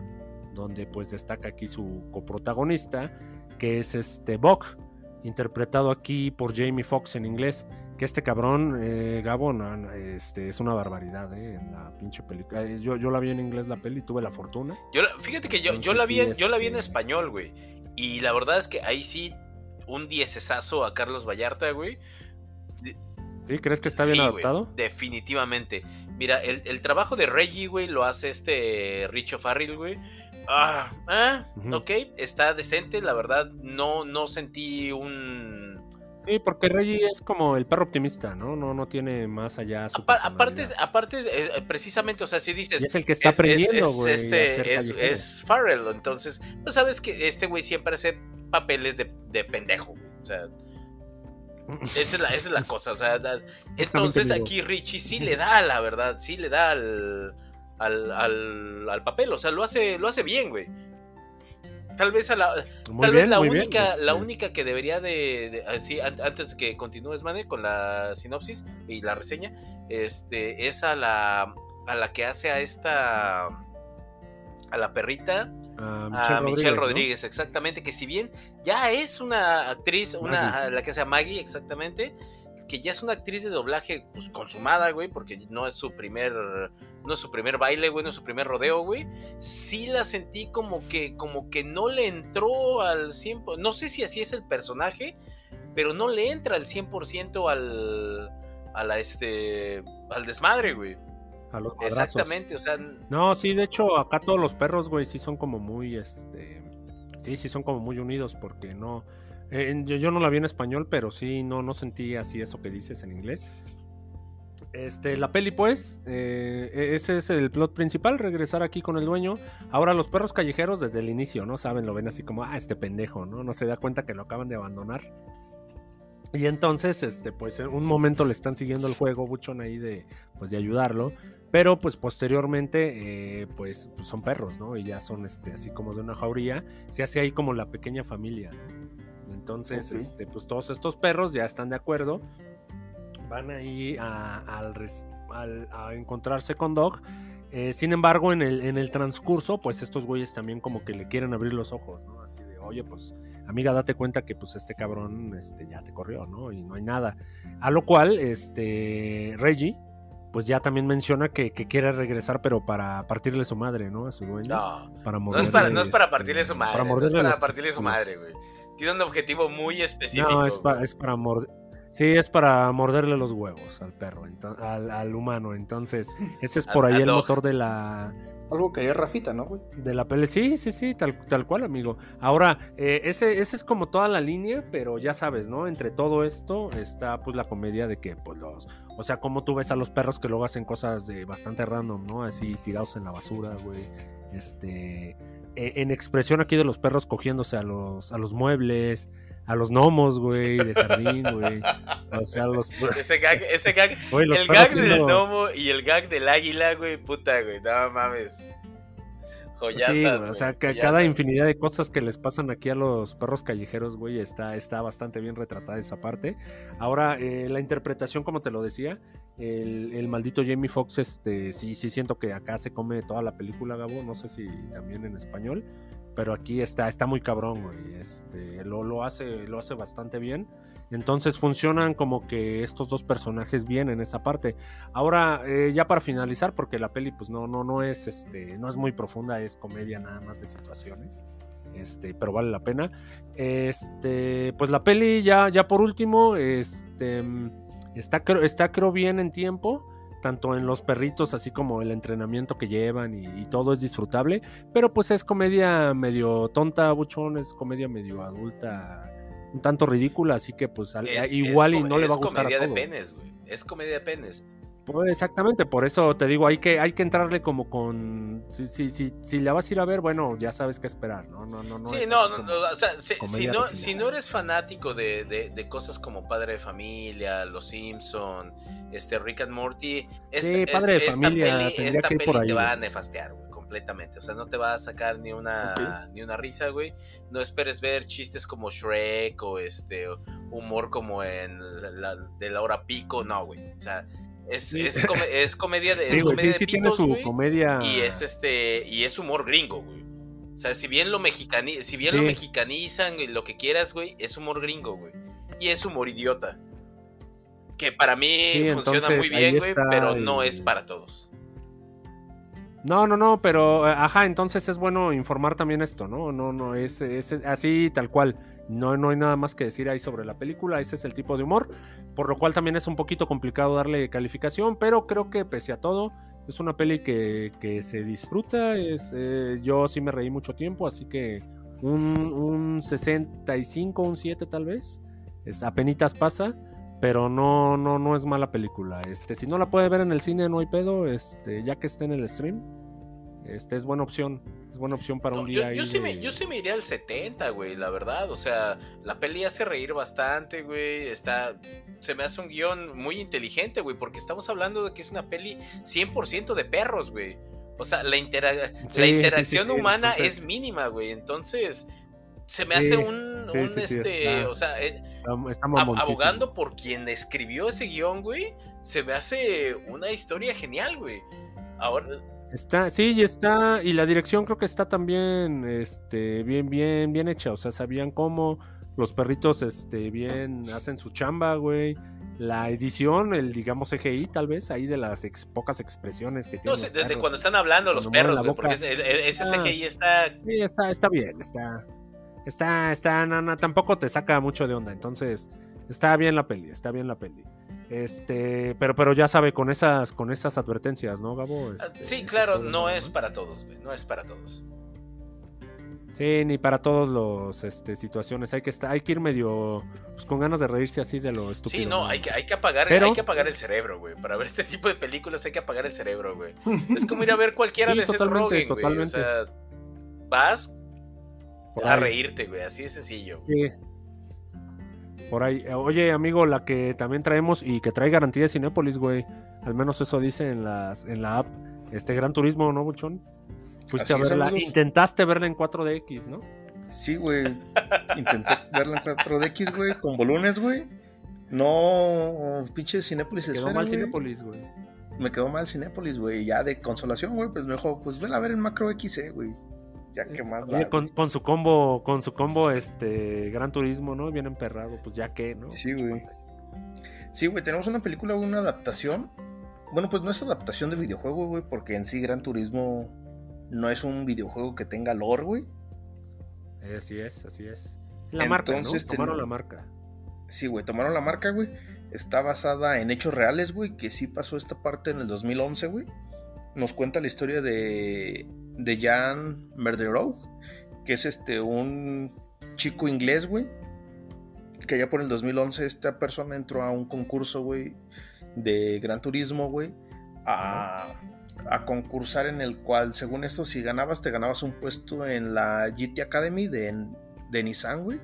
donde pues destaca aquí su coprotagonista, que es este Buck, interpretado aquí por Jamie Foxx en inglés. Que este cabrón, eh, Gabo, no, este, es una barbaridad, eh, en la pinche película. Eh, Yo, yo la vi en inglés la peli, tuve la fortuna. Yo la- fíjate que yo, yo la vi, sí, en- yo la vi en este- español, güey. Y la verdad es que ahí sí, un diecesazo a Carlos Vallarta, güey. ¿Sí? ¿Crees que está bien Sí, güey, adaptado? definitivamente. Mira, el, el trabajo de Reggie, güey, lo hace este Richo Farrell, güey. Ah, ah, Ujú. ok, está decente, la verdad, no, no sentí un... Sí, porque Reggie es como el perro optimista, ¿no? No, no tiene más allá su Apa- aparte, personalidad. aparte, es- eh, precisamente, o sea, si dices... Y es el que está es- aprendiendo, güey. este, es, callejero. es Farrell, entonces, pues sabes que este güey siempre hace papeles de, de pendejo, güey. O sea, [laughs] esa es la, esa es la cosa. O sea, da- entonces aquí Richie sí le da, la verdad, sí le da al, al, al, al papel. O sea, lo hace, lo hace bien, güey. Tal vez a la, Muy tal bien, vez la bien, única, la este, única que debería de, de- así, an- antes que continúes, Mane, con la sinopsis y la reseña, este, es a la, a la que hace a esta, a la perrita, a a Michelle. Rodríguez, exactamente, que si bien ya es una actriz, una, la que hace a Maggie, exactamente, que ya es una actriz de doblaje pues, consumada, güey, porque no es su primer, no es su primer baile, güey, no es su primer rodeo, güey. Sí la sentí como que, como que no le entró al 100%, no sé si así es el personaje, pero no le entra al 100% al, a la, este, al desmadre, güey. A los madrazos. Exactamente, o sea, No, sí, de hecho, acá todos los perros, güey, sí son como muy, este... Sí, sí son como muy unidos porque no... eh, yo, no la vi en español, pero sí, no, no sentí así eso que dices en inglés. Este, la peli, pues, eh, ese es el plot principal, regresar aquí con el dueño. Ahora los perros callejeros desde el inicio, ¿no? Saben, lo ven así como, ah, este pendejo, ¿no? No se da cuenta que lo acaban de abandonar. Y entonces, este, pues en un momento le están siguiendo el juego, Buchon ahí de, pues, de ayudarlo. Pero pues posteriormente, eh, pues, pues, son perros, ¿no? Y ya son este, así como de una jauría. Se hace ahí como la pequeña familia. ¿no? Entonces, este, pues todos estos perros ya están de acuerdo. Van ahí a, al res- al- a encontrarse con Dog. Eh, sin embargo, en el, en el transcurso, pues estos güeyes también como que le quieren abrir los ojos, ¿no? Así de, oye, pues, amiga, date cuenta que pues este cabrón este, ya te corrió, ¿no? Y no hay nada. A lo cual, este, Reggie, pues ya también menciona que, que quiere regresar, pero para partirle su madre, ¿no? A su dueño. No, para no es para, no es para este, partirle su madre. para no es morderle para partirle su madre, güey. Tiene un objetivo muy específico. No, es, pa- es para morder. Sí, es para morderle los huevos al perro, ento- al, al humano. Entonces, ese es por Al- ahí al el dog. motor de la, Algo que haría Rafita, ¿no, güey? de la peli. Sí, sí, sí, tal, tal cual, amigo. Ahora, eh, ese, ese es como toda la línea, pero ya sabes, ¿no? Entre todo esto está pues la comedia de que, pues los. O sea, como tú ves a los perros que luego hacen cosas de bastante random, ¿no? Así tirados en la basura, güey. Este. E- En expresión aquí de los perros cogiéndose a los, a los muebles, a los gnomos, güey, de jardín, güey. O sea, los. [laughs] Ese gag, ese gag, [laughs] Güey, los el gag del gnomo y el gag del águila, güey, puta, güey, no mames. Joyazas, Sí, güey, o sea, joyazas. cada infinidad de cosas que les pasan aquí a los perros callejeros, güey, está, está bastante bien retratada esa parte. Ahora, eh, la interpretación, como te lo decía, el, maldito Jamie Foxx, este, sí, sí siento que acá se come toda la película, Gabo, no sé si también en español, pero aquí está, está muy cabrón, güey, este, lo, lo hace, lo hace bastante bien. Entonces funcionan como que estos dos personajes bien en esa parte. Ahora, eh, ya para finalizar, porque la peli, pues no, no, no es este, no es muy profunda, es comedia nada más de situaciones. Este, pero vale la pena. Este, pues la peli, ya, ya por último, este mm, está, creo- está creo bien en tiempo. Tanto en los perritos, así como el entrenamiento que llevan y, y todo es disfrutable. Pero pues es comedia medio tonta, buchón, es comedia medio adulta, un tanto ridícula, así que pues al- Es- igual es y no le va a es gustar a comedia de penes, güey. Es comedia de penes. Pues exactamente, por eso te digo, hay que, hay que entrarle como con. Si, si, si, si la vas a ir a ver, bueno, ya sabes qué esperar, ¿no? No, no, no. sí, es no, o sea, si, no, si no eres fanático de, de- de cosas como Padre de Familia, Los Simpson, este Rick and Morty, esta, Sí, Padre de esta Familia, peli, esta que ir por peli te va a nefastear, güey, completamente. O sea, no te va a sacar ni una, ni una risa, güey. No esperes ver chistes como Shrek o este humor como en la, la- de la hora pico, no, güey. O sea, es, Sí. es, es comedia de, Sí, [laughs] es güey, comedia sí, de sí tiene pitos, su güey, comedia. y es este y es humor gringo, güey. O sea, si bien lo mexicani si bien lo Sí. mexicanizan y lo que quieras, güey, es humor gringo, güey. Y es humor idiota. Que para mí Sí, funciona entonces, muy bien, güey, pero no es para todos. No, no, no, pero eh, ajá, entonces es bueno informar también esto, ¿no? No, no, es, es así tal cual. No, no hay nada más que decir ahí sobre la película, ese es el tipo de humor, por lo cual también es un poquito complicado darle calificación, pero creo que pese a todo, es una peli que, que se disfruta, es, eh, yo sí me reí mucho tiempo, así que un, un 65, un 7 tal vez, es, apenitas pasa, pero no, no, no es mala película. Este, si no la puede ver en el cine, no hay pedo, este, ya que esté en el stream, este es buena opción, es buena opción para No, un yo, día yo ahí sí de- me, yo sí me iría al 70, güey, la verdad. O sea, la peli hace reír bastante, güey. Está. Se me hace un guion muy inteligente, güey, porque estamos hablando de que es una peli 100% de perros, güey. O sea, la, intera- Sí, la interacción sí, sí, humana entonces- es mínima, güey. Entonces, se me hace un, un, este, está- o sea, eh, abogando por quien escribió ese guion, güey, se me hace una historia genial, güey. Ahora, Está, sí, y está, y la dirección creo que está también, este, bien, bien, bien hecha, o sea, sabían cómo los perritos, este, bien, hacen su chamba, güey. La edición, el, digamos, CGI, tal vez, ahí de las ex- pocas expresiones que no tienen. sé, los desde perros. cuando están hablando los perros, güey, porque ese, e- ese Ah. CGI está Sí, está, está bien, está, está, está, no, no, tampoco te saca mucho de onda, entonces, está bien la peli, está bien la peli. Este, pero, pero ya sabe, con esas, con esas advertencias, ¿no, Gabo? Ah, Este, Sí, claro, no es para todos, güey. No es para todos. Sí, ni para todos los este, situaciones. Hay que estar, hay que ir medio pues, con ganas de reírse así de lo estúpido. Sí, no, hay que, hay que apagar, Pero- hay que apagar el cerebro, güey. Para ver este tipo de películas hay que apagar el cerebro, güey. [laughs] Es como ir a ver cualquiera Sí, de Seth totalmente, Rogen, güey. O totalmente. sea, vas a reírte, güey. Así de sencillo. Sí. Por ahí. Eh, Oye, amigo, la que también traemos y que trae garantía de Cinépolis, güey. Al menos eso dice en las, en la app. Este Gran Turismo, ¿no, Buchón? Fuiste Así a verla. Intentaste verla en 4DX, ¿no? Sí, güey. Intenté verla en 4DX, güey, con volúmenes, güey. No, pinche Cinépolis Quedó Esfera, mal güey. Cinépolis, güey. Me quedó mal Cinépolis, güey. Ya de consolación, güey, pues mejor, pues vela a ver en Macro XC, güey. Ya que más da, con, su combo, con su combo, este, Gran Turismo, ¿no? Bien emperrado, pues ya que, ¿no? Sí, güey. Sí, güey, tenemos una película, una adaptación. Bueno, pues no es adaptación de videojuego, güey, porque en sí Gran Turismo no es un videojuego que tenga lore, güey. Así es, así es. La marca, ¿no? Tomaron ten- la marca. Sí, güey, tomaron la marca, güey. Está basada en hechos reales, güey, que sí pasó esta parte en el 2011, güey. Nos cuenta la historia de, de Jan Merderov, que es este, un chico inglés, güey. Que ya por el 2011 esta persona entró a un concurso, güey, de Gran Turismo, güey. A, a concursar en el cual, según esto, si ganabas, te ganabas un puesto en la GT Academy de, de Nissan, güey.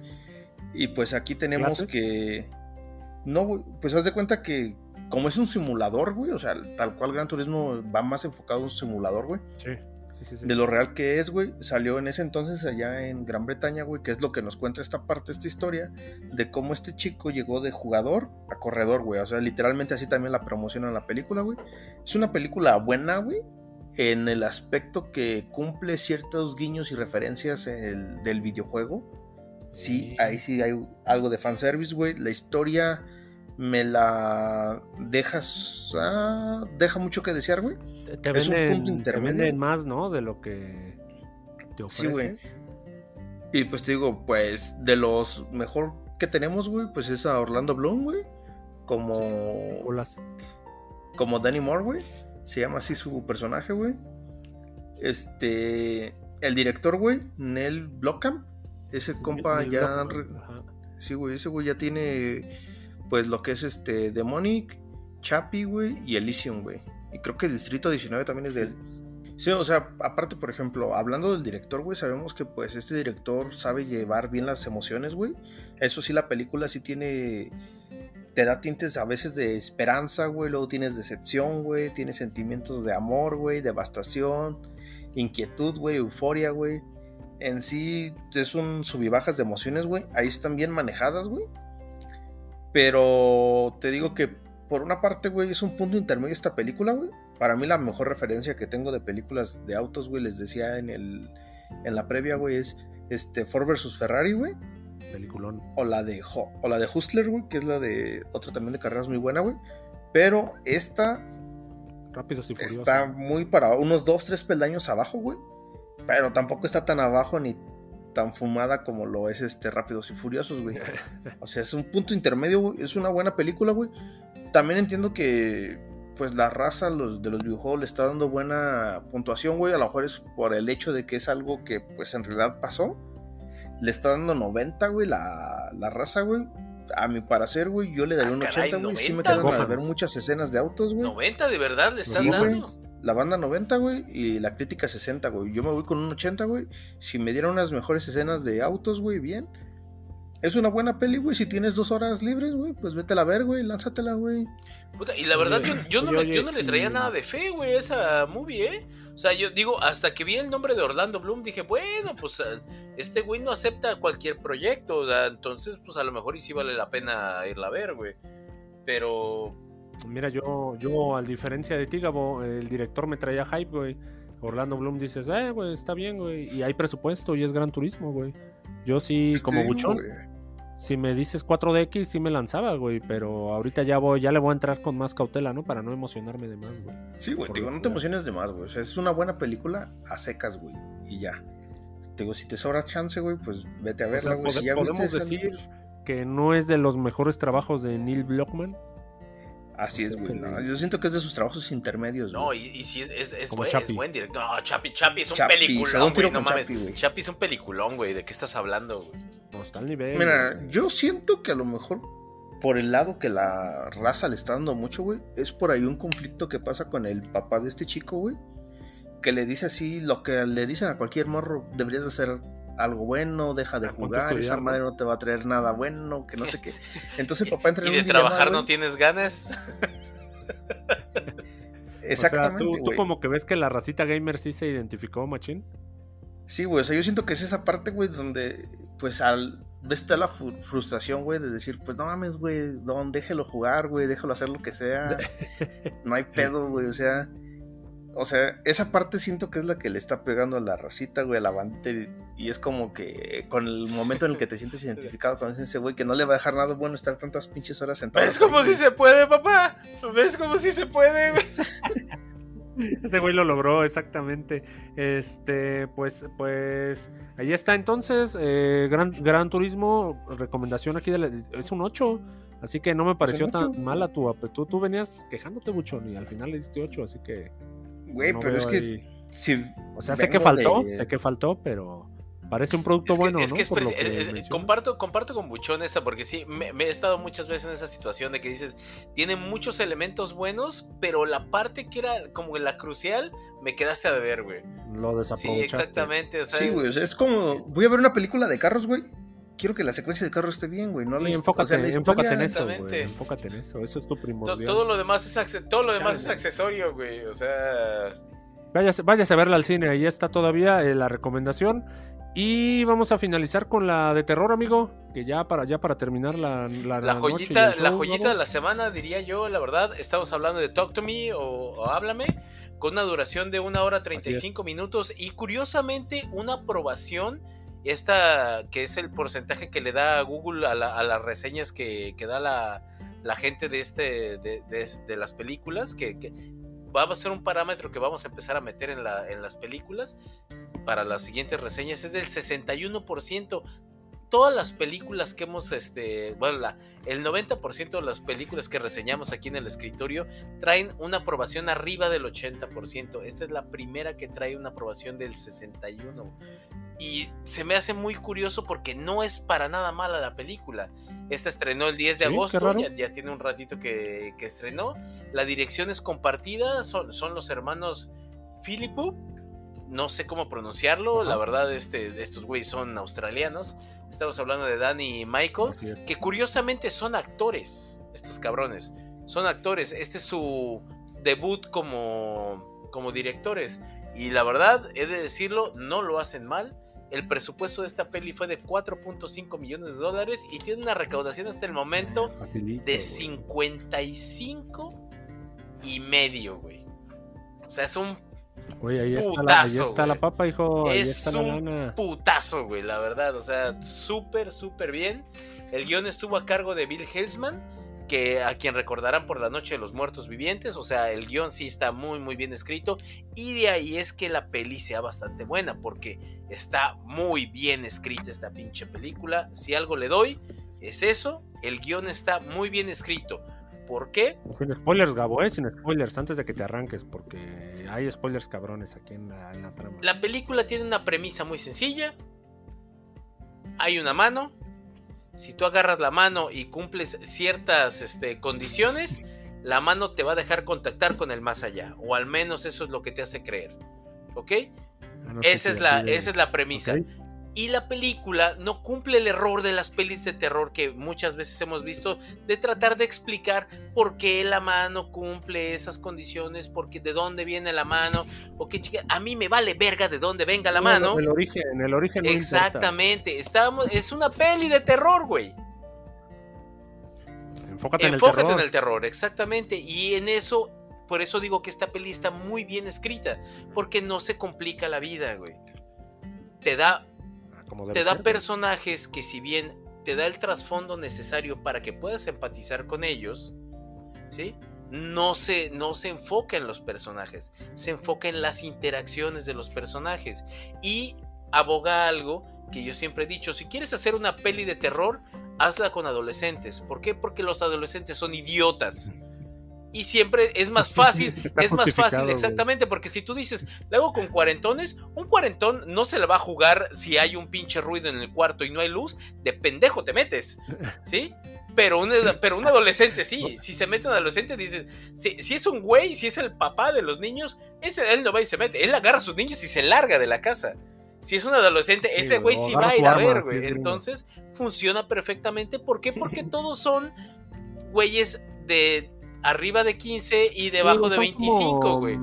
Y pues aquí tenemos ¿Clases? que. No, güey, pues haz de cuenta que. Como es un simulador, güey. O sea, tal cual Gran Turismo va más enfocado a un simulador, güey. Sí, sí, sí. sí. De lo real que es, güey. Salió en ese entonces allá en Gran Bretaña, güey. Que es lo que nos cuenta esta parte, esta historia. De cómo este chico llegó de jugador a corredor, güey. O sea, literalmente así también la promocionan la película, güey. Es una película buena, güey. En el aspecto que cumple ciertos guiños y referencias el- del videojuego. Sí, Sí. ahí sí hay algo de fanservice, güey. La historia me la dejas. ah, deja mucho que desear, güey. Te, es un venden, punto te intermedio. venden más, ¿no? De lo que te Sí, ofrecen. güey. Y pues te digo, pues de los mejor que tenemos, güey, pues es a Orlando Bloom, güey. Como, Bolas. como Danny Moore, güey. Se llama así su personaje, güey. Este. El director, güey, Nell Blockham. Ese compa ya. ajá. Sí, güey, ese güey ya tiene. Pues lo que es este. Demonic, Chappie, güey, y Elysium, güey. Y creo que Distrito 19 también es de él. Sí, o sea, aparte, por ejemplo, hablando del director, güey, sabemos que pues este director sabe llevar bien las emociones, güey. Eso sí, la película sí tiene... Te da tintes a veces de esperanza, güey. Luego tienes decepción, güey. Tienes sentimientos de amor, güey. Devastación, inquietud, güey. Euforia, güey. En sí es un sub y bajas de emociones, güey. Ahí están bien manejadas, güey. Pero te digo que por una parte, güey, es un punto intermedio esta película, güey. Para mí la mejor referencia que tengo de películas de autos, güey, les decía en el en la previa, güey, es este Ford vs Ferrari, güey, Peliculón. o la de Ho- o la de Hustler, güey, que es la de otra también de carreras muy buena, güey. Pero esta Rápidos y está muy para unos dos, tres peldaños abajo, güey. Pero tampoco está tan abajo ni tan fumada como lo es este Rápidos y Furiosos, güey. [laughs] O sea, es un punto intermedio, güey. Es una buena película, güey. También entiendo que, pues, la raza los, de los videojuegos le está dando buena puntuación, güey. A lo mejor es por el hecho de que es algo que, pues, en realidad pasó. Le está dando 90, güey, la, la raza, güey. A mi parecer, güey, yo le daría Ah, un caray, 80, güey. Sí me 90, quedan a ver muchas escenas de autos, güey. 90 de verdad le están Sí, dando. La banda 90, güey, y la crítica 60, güey. Yo me voy con un 80, güey. Si me dieran unas mejores escenas de autos, güey, bien. Es una buena peli, güey. Si tienes dos horas libres, güey, pues vétela a ver, güey. Lánzatela, güey. Puta, y la verdad, Oye, yo, yo no, yo no le traía y- nada de fe, güey, a esa movie, ¿eh? O sea, yo digo, hasta que vi el nombre de Orlando Bloom, dije, bueno, pues ah, este güey no acepta cualquier proyecto, o sea, entonces, pues a lo mejor y sí vale la pena irla a ver, güey. Pero, Mira, yo, yo, a diferencia de ti, Gabo, el director me traía hype, güey. Orlando Bloom dices, eh, güey, está bien, güey. Y hay presupuesto y es gran turismo, güey. Yo sí, como Este, buchón, güey. si me dices 4DX, sí me lanzaba, güey. Pero ahorita ya voy, ya le voy a entrar con más cautela, ¿no? Para no emocionarme de más, güey. Sí, güey, Por te digo, no te emociones de más, güey. O sea, es una buena película a secas, güey. Y ya. Te digo, si te sobra chance, güey, pues vete a O verla, sea, güey. pode- si ya podemos viste esa- decir que no es de los mejores trabajos de Neil Blockman. Así o es, sea, güey. es el- no, Yo siento que es de sus trabajos intermedios, no, güey. y, y sí, es, es, es buen, es buen director. No, Chapi, Chapi es un un peliculón, güey, no mames. Chapi, güey. Chapi es un peliculón, güey, ¿de qué estás hablando, güey? No está al nivel. Mira, yo siento que a lo mejor por el lado que la raza le está dando mucho, güey, es por ahí un conflicto que pasa con el papá de este chico, güey, que le dice así lo que le dicen a cualquier morro, deberías de hacer algo bueno, deja de Ah, jugar, esa madre no te va a traer nada bueno, que no sé qué. [laughs] Entonces el papá entra ¿Y en de un dilema, trabajar no tienes ganas? Exactamente, [laughs] O sea, tú, como que ves que la racita gamer sí se identificó, machín. Sí, güey, o sea, yo siento que es esa parte, güey, donde, pues, al ves está la frustración, güey, de decir, pues, no mames, güey, don, déjelo jugar, güey, déjalo hacer lo que sea. [laughs] No hay pedo, güey, o sea. O sea, esa parte siento que es la que le está pegando a la rosita, güey, a la bandita. Y es como que con el momento en el que te sientes [laughs] identificado con ese güey, que no le va a dejar nada bueno estar tantas pinches horas sentado. ¿Ves como si se puede, papá? ¿Ves como si se puede, güey? [laughs] Ese güey lo logró, exactamente. Este, pues, pues, ahí está entonces. eh, gran, gran Turismo, recomendación aquí de la- es un 8. Así que no me pareció tan mala tu ape- tú, tú venías quejándote mucho y al final le diste 8, así que. Güey, no pero es que ahí- si O sea, sé que faltó, de- sé que faltó, pero parece un producto Es que, bueno, es ¿no? que es que comparto, comparto con Buchón esa, porque sí, me, me he estado muchas veces en esa situación de que dices, tiene muchos elementos buenos, pero la parte que era como la crucial, me quedaste a deber, güey. Lo Sí, desaprovechaste. exactamente. O sea, Sí, güey, o sea, es como, voy a ver una película de carros, güey. Quiero que la secuencia de carros esté bien, güey. No Sí, la enfócate, o sea, la enfócate en eso, güey. Enfócate en eso. Eso es tu to- primordial. todo lo demás es acce- todo lo demás es accesorio, güey. O sea, Váyase, váyase a verla al cine, ahí está todavía eh, la recomendación. Y vamos a finalizar con la de terror, amigo. Que ya para, ya para terminar la, la, la noche joyita, la show, joyita de la semana, diría yo, la verdad, estamos hablando de Talk to Me o, o Háblame, con una duración de una hora 35 minutos y curiosamente una aprobación, esta que es el porcentaje que le da Google a, la- a las reseñas que, da la, gente de, este, de, las películas, que, va a ser un parámetro que vamos a empezar a meter en, en las películas para las siguientes reseñas, es del 61%. Todas las películas que hemos, este, bueno, la, el 90% de las películas que reseñamos aquí en el escritorio traen una aprobación arriba del 80%. Esta es la primera que trae una aprobación del 61%. Y se me hace muy curioso porque no es para nada mala la película. Esta estrenó el 10 de Sí, agosto, ya, ya tiene un ratito que, que estrenó. La dirección es compartida, son, son los hermanos Philippou. No sé cómo pronunciarlo, Ajá. la verdad este, estos güeyes son australianos. Estamos hablando de Danny y Michael que curiosamente son actores, estos cabrones. Son actores. Este es su debut como, como directores. Y la verdad, he de decirlo, no lo hacen mal. El presupuesto de esta peli fue de 4.5 millones de dólares y tiene una recaudación hasta el momento Eh, facilito, de güey. 55 y medio, güey. O sea, es un Güey, ahí está, la, ahí putazo, está la güey. papa, hijo. Ahí Es está la un lana. putazo, güey, la verdad. O sea, súper, súper bien. El guion estuvo a cargo de Bill Helsman, que a quien recordarán por la Noche de los Muertos Vivientes. O sea, el guion sí está muy, muy bien escrito. Y de ahí es que la peli sea bastante buena, porque está muy bien escrita esta pinche película. Si algo le doy, es eso. El guion está muy bien escrito. ¿Por qué? Sin spoilers, Gabo, eh, sin spoilers, antes de que te arranques, porque hay spoilers cabrones aquí en la, en la trama. La película tiene una premisa muy sencilla. Hay una mano. Si tú agarras la mano y cumples ciertas este, condiciones, la mano te va a dejar contactar con el más allá. O al menos eso es lo que te hace creer. ¿Ok? Ah, no esa, es la, de- esa es la premisa. Y la película no cumple el error de las pelis de terror que muchas veces hemos visto de tratar de explicar por qué la mano cumple esas condiciones, porque de dónde viene la mano, o qué chica, a mí me vale verga de dónde venga la No, mano. El origen, el origen no. Exactamente, estamos, es una peli de terror, güey. Enfócate en el Enfócate terror. en el terror, exactamente. Y en eso, por eso digo que esta peli está muy bien escrita, porque no se complica la vida, güey. Te da como debe te da ser, personajes que si bien te da el trasfondo necesario para que puedas empatizar con ellos, ¿sí? No se, no se enfoca en los personajes, se enfoca en las interacciones de los personajes y aboga algo que yo siempre he dicho, si quieres hacer una peli de terror, hazla con adolescentes. ¿Por qué? Porque los adolescentes son idiotas. Y siempre es más [laughs] fácil, es más fácil, exactamente, porque si tú dices, le hago con cuarentones, un cuarentón no se la va a jugar si hay un pinche ruido en el cuarto y no hay luz, de pendejo te metes, [laughs] ¿sí? Pero un, pero un adolescente sí, [laughs] si se mete un adolescente dices, si, si es un güey, si es el papá de los niños, ese, él no va y se mete, él agarra a sus niños y se larga de la casa. Si es un adolescente, Sí, ese güey sí va a ir a ver, güey. Entonces funciona perfectamente. ¿Por qué? Porque todos son güeyes de arriba de 15 y debajo Sí, de son 25, como, güey.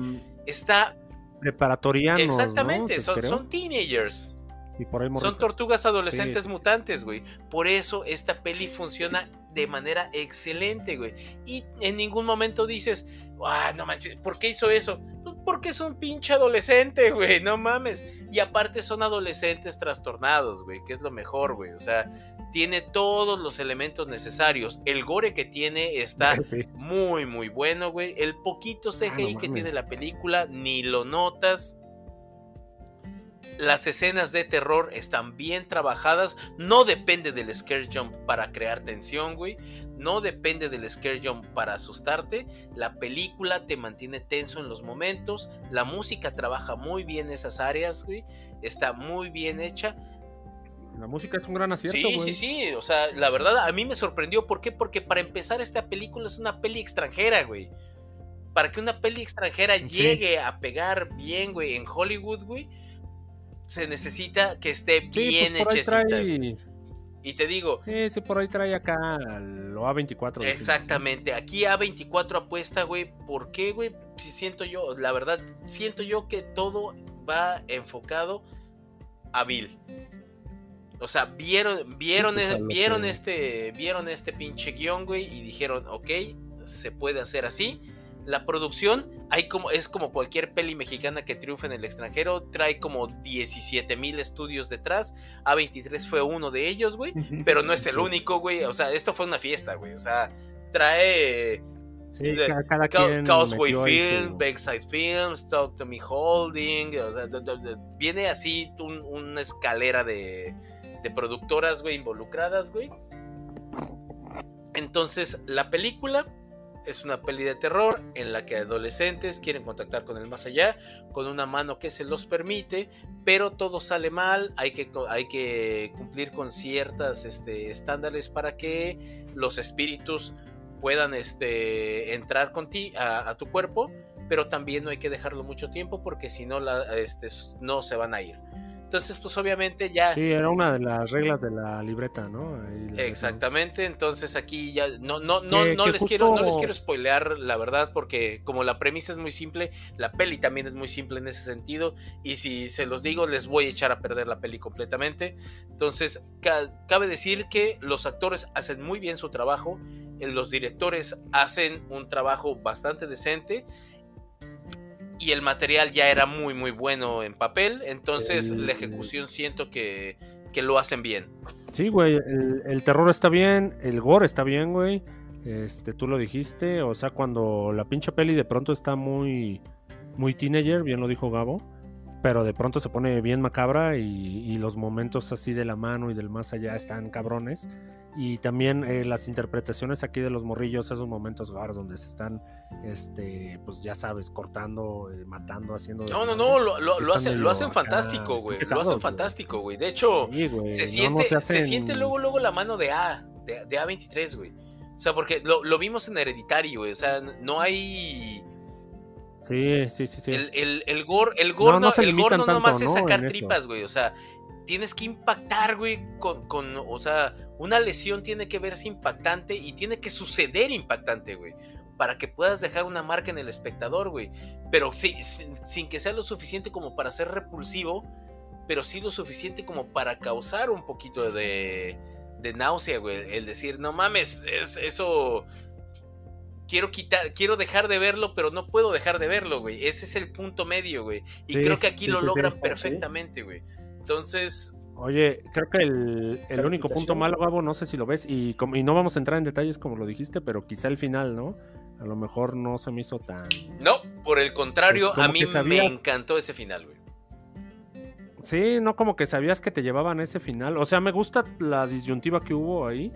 Está Preparatorianos. exactamente, son, son teenagers. Y por ahí Son tortugas adolescentes Sí, sí, sí. mutantes, güey. Por eso esta peli funciona de manera excelente, güey. Y en ningún momento dices, ah, no manches, ¿por qué hizo eso? Pues, Porque es un pinche adolescente, güey, no mames. Y aparte son adolescentes trastornados, güey, que es lo mejor, güey. O sea, tiene todos los elementos necesarios. El gore que tiene está [laughs] Sí. muy, muy bueno, güey. El poquito CGI Ah, no que tiene la película, ni lo notas. Las escenas de terror están bien trabajadas. No depende del scare jump para crear tensión, güey. No depende del scare jump para asustarte. La película te mantiene tenso en los momentos. La música trabaja muy bien esas áreas, güey. Está muy bien hecha. La música es un gran acierto, Sí, güey. sí, sí. O sea, la verdad a mí me sorprendió. ¿Por qué? Porque para empezar esta película es una peli extranjera, güey. Para que una peli extranjera Sí. llegue a pegar bien, güey, en Hollywood, güey, se necesita que esté Sí, bien pues hechecita. trae- güey. Y te digo, Sí, sí, por ahí trae acá lo A24. decimos, ¿no? Exactamente, aquí A24 apuesta, güey. ¿Por qué, güey? Si siento yo, la verdad, siento yo que todo va enfocado a Bill. O sea, vieron, vieron, pues, e- vieron que- este, vieron este pinche guion, güey, y dijeron, ok, se puede hacer así. La producción, hay como, es como cualquier peli mexicana que triunfa en el extranjero, trae como 17 mil estudios detrás. A23 fue uno de ellos, güey pero no es el Sí. único, güey. O sea, esto fue una fiesta, güey. O sea, trae Sí, de- ca- cada Ca- quien Causeway Film, su- Backside Films, Talk to Me Holding. O sea, de- de- de- viene así un- una escalera de, de productoras, güey, involucradas, güey. Entonces, la película es una peli de terror en la que adolescentes quieren contactar con el más allá con una mano que se los permite, pero todo sale mal, hay que, cumplir con ciertas este, estándares para que los espíritus puedan este, entrar con ti a, tu cuerpo, pero también no hay que dejarlo mucho tiempo porque si no, este, no se van a ir. Entonces, pues obviamente ya... Sí, era una de las reglas de la libreta, ¿no? La Exactamente, entonces aquí ya no, no, no, Que- no que les quiero, no les quiero spoilear la verdad, porque como la premisa es muy simple, la peli también es muy simple en ese sentido, y si se los digo, les voy a echar a perder la peli completamente. Entonces, ca- cabe decir que los actores hacen muy bien su trabajo, eh, los directores hacen un trabajo bastante decente. Y el material ya era muy muy bueno en papel, entonces El- la ejecución siento que, que lo hacen bien. Sí, güey, el, el terror está bien, el gore está bien, güey. Este, tú lo dijiste, o sea, cuando la pinche peli de pronto está muy, muy teenager, bien lo dijo Gabo, pero de pronto se pone bien macabra y, y los momentos así de la mano y del más allá están cabrones. Y también eh, las interpretaciones aquí de los morrillos, esos momentos gore donde se están, este, pues ya sabes, cortando, eh, matando, haciendo... No, no, no, lo, lo- lo hacen, lo hacen acá, fantástico, güey. Lo hacen fantástico, güey. De hecho, Sí, se siente, no se siente luego, luego la mano de A, de, de A23, güey. O sea, porque lo, lo vimos en Hereditary, güey. O sea, no hay. Sí, sí, sí, sí. El, el, el gore, el gore No, no, no se el gore no tanto, nomás es sacar tripas, güey. O sea, tienes que impactar, güey, con, con, o sea, una lesión tiene que verse impactante y tiene que suceder impactante, güey. Para que puedas dejar una marca en el espectador, güey. Pero sí, sin, sin que sea lo suficiente como para ser repulsivo, pero sí lo suficiente como para causar un poquito de, de náusea, güey. El decir, no mames, es, eso quiero quitar, quiero dejar de verlo, pero no puedo dejar de verlo, güey. Ese es el punto medio, güey. Y Sí, creo que aquí sí, lo logran perfectamente, güey. Entonces, Oye, creo que el, el único punto malo, Gabo, no sé si lo ves, y, como- y no vamos a entrar en detalles como lo dijiste, pero quizá el final, ¿no? A lo mejor no se me hizo tan... no, por el contrario, Pues a mí sabía- me encantó ese final, güey. Sí, no como que sabías que te llevaban a ese final. O sea, me gusta la disyuntiva que hubo ahí.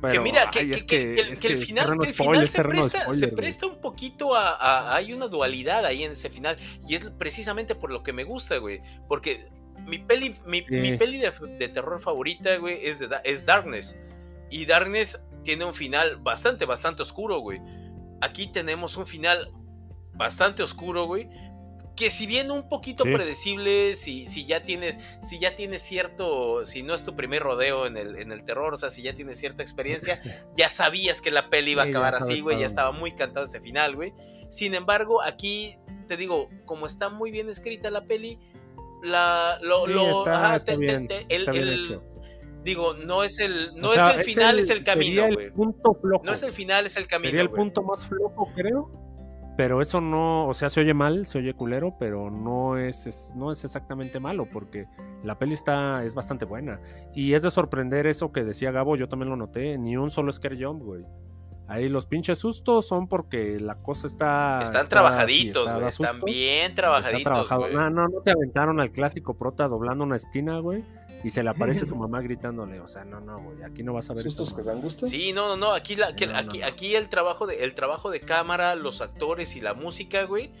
Pero, que mira, que, ay, que- es que- que el, final, el spoiler, final se, presta, spoiler, se güey. presta un poquito a, a- Hay una dualidad ahí en ese final. Y es precisamente por lo que me gusta, güey. Porque mi peli, mi, Sí. mi peli de, de terror favorita, güey, es, de, es Darkness. Y Darkness tiene un final bastante, bastante oscuro, güey. Aquí tenemos un final bastante oscuro, güey. Que si bien un poquito Sí. predecible, si, si ya tienes, si ya tienes cierto, si no es tu primer rodeo en el, en el terror, o sea, si ya tienes cierta experiencia, [laughs] ya sabías que la peli iba a acabar así, güey, ya estaba muy cantado ese final, güey. Sin embargo, aquí te digo, como está muy bien escrita la peli, la lo, Sí, lo- está- ajá, está te- te- bien, te- el- está bien el- hecho. digo, no es el no O sea, es el final, es el sería camino, el güey. punto flojo. No es el final, es el camino, Sería el güey. punto más flojo, creo. Pero eso no, o sea, se oye mal, se oye culero, pero no es, es- no es exactamente malo, porque la peli está, es bastante buena. Y es de sorprender eso que decía Gabo, yo también lo noté, ni un solo scare jump, güey. Ahí los pinches sustos son porque la cosa está... Están está- trabajaditos, sí, está- güey. da Están bien está trabajaditos, trabajado. güey. No, no, no te aventaron al clásico prota doblando una esquina, güey, y se le aparece tu [laughs] mamá gritándole, o sea, no, no, güey, aquí no vas a ver ¿Sustos que dan gusto? Sí, no, no, no. Aquí, la, que- No, no, aquí, no. aquí el trabajo de, el trabajo de cámara, los actores y la música, güey.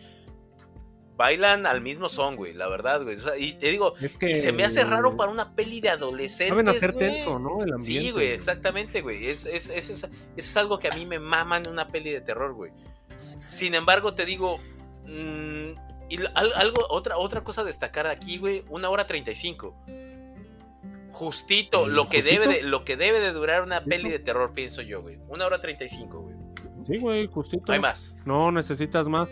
Bailan al mismo son, güey, la verdad, güey. O sea, y te digo, Es que y se me hace raro para una peli de adolescentes. Saben hacer güey. tenso, ¿no? El ambiente. Sí, güey, exactamente, güey. Es, es, es, es- eso es algo que a mí me mama en una peli de terror, güey. Sin embargo, te digo. mm, y algo, otra, otra cosa a destacar aquí, güey. Una hora treinta y cinco. Justito, lo que, ¿justito? debe de, lo que debe de durar una ¿Justito? peli de terror, pienso yo, güey. Una hora treinta y cinco, güey. Sí, güey, justito. No hay más. No necesitas más.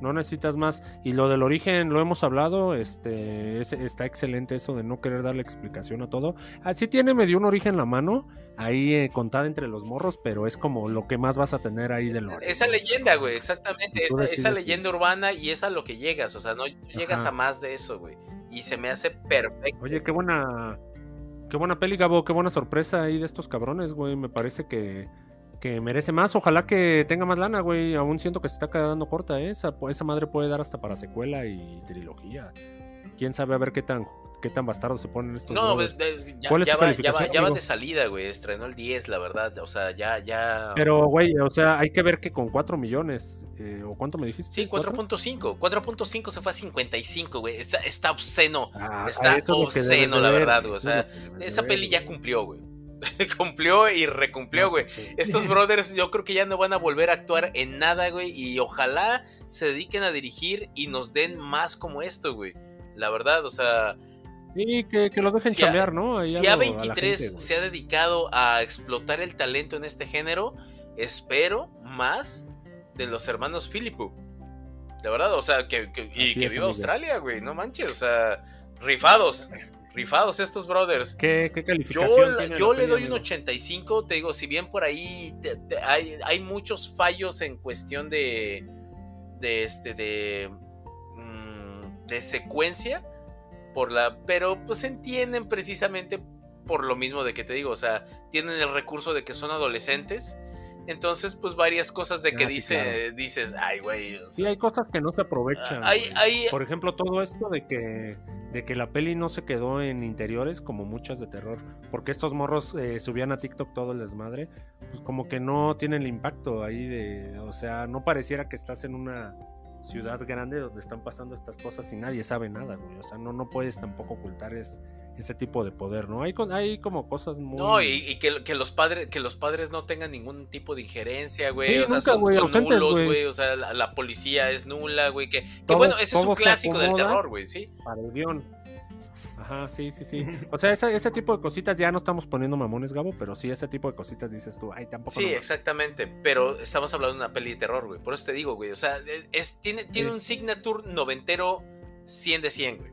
No necesitas más. Y lo del origen lo hemos hablado. Este es- está excelente eso de no querer darle explicación a todo. Así tiene medio un origen la mano. Ahí eh, contada entre los morros, pero es como lo que más vas a tener ahí de lore. Esa leyenda, güey, exactamente. Esa, leyenda urbana y es a lo que llegas. O sea, no llegas Ajá. a más de eso, güey. Y se me hace perfecto. Oye, qué buena. Qué buena peli, Gabo. Qué buena sorpresa ahí de estos cabrones, güey. Me parece que, que merece más. Ojalá que tenga más lana, güey. Aún siento que se está quedando corta ¿eh? esa. Esa madre puede dar hasta para secuela y trilogía. Quién sabe a ver qué tan, qué tan bastardos se ponen estos. No, de- ya, ¿Cuál es ya tu va, ya, va, ya va de salida, güey. Estrenó el 10, la verdad. O sea, ya, ya. Pero, güey, o sea, hay que ver que con 4 millones. eh, ¿O cuánto me dijiste? Sí, ¿Cuatro? 4.5. 4.5 se fue a 55, güey. Está, está obsceno. Ah, Está obsceno, de la ver, verdad, güey. O sea, Esa peli ya cumplió, güey. [laughs] cumplió y recumplió, güey. Sí. Estos [laughs] brothers yo creo que ya no van a volver a actuar en nada, güey. Y ojalá se dediquen a dirigir y nos den más como esto, güey. La verdad, o sea, Sí, que, que los dejen Si A- ¿no? Ahí si algo a la A23 gente, güey. se ha dedicado a explotar el talento en este género, espero más de los hermanos Philippou. La verdad, o sea, que, que- y Así que viva. Australia, güey, no manches, o sea, rifados, rifados estos brothers. ¿Qué, qué Yo, calificación tiene yo le doy un amigo? 85, te digo, si bien por ahí te- te- hay, hay muchos fallos en cuestión de, de este, de, mm, de secuencia, por la, pero pues se entienden precisamente por lo mismo de que te digo, o sea, tienen el recurso de que son adolescentes, entonces pues varias cosas de que Ah, sí, dice, claro. dices, ay, güey, o Sí, hay cosas que no se aprovechan. hay, güey. hay, Por ejemplo, todo esto de que, de que la peli no se quedó en interiores como muchas de terror, porque estos morros eh, subían a TikTok todo el desmadre, pues como que no tienen el impacto ahí de, o sea, no pareciera que estás en una ciudad grande donde están pasando estas cosas y nadie sabe nada, güey. O sea, no, no puedes tampoco ocultar es, ese tipo de poder, ¿no? Hay, con- hay como cosas muy... No, y, y que, que los padres que los padres no tengan ningún tipo de injerencia, güey. Sí, o sea, son, ausentes, nulos, güey. O sea, la, la policía es nula, güey. Que, que Todo- bueno, ese es un clásico del terror, güey, ¿sí? para el guion. Ajá, sí, sí, sí. [laughs] O sea, ese, ese tipo de cositas ya no estamos poniendo mamones, Gabo, pero sí, ese tipo de cositas dices tú, ay, tampoco. Sí, no mames". exactamente. Pero estamos hablando de una peli de terror, güey. Por eso te digo, güey. O sea, es, es- tiene, tiene Sí. un signature noventero 100 de 100, güey.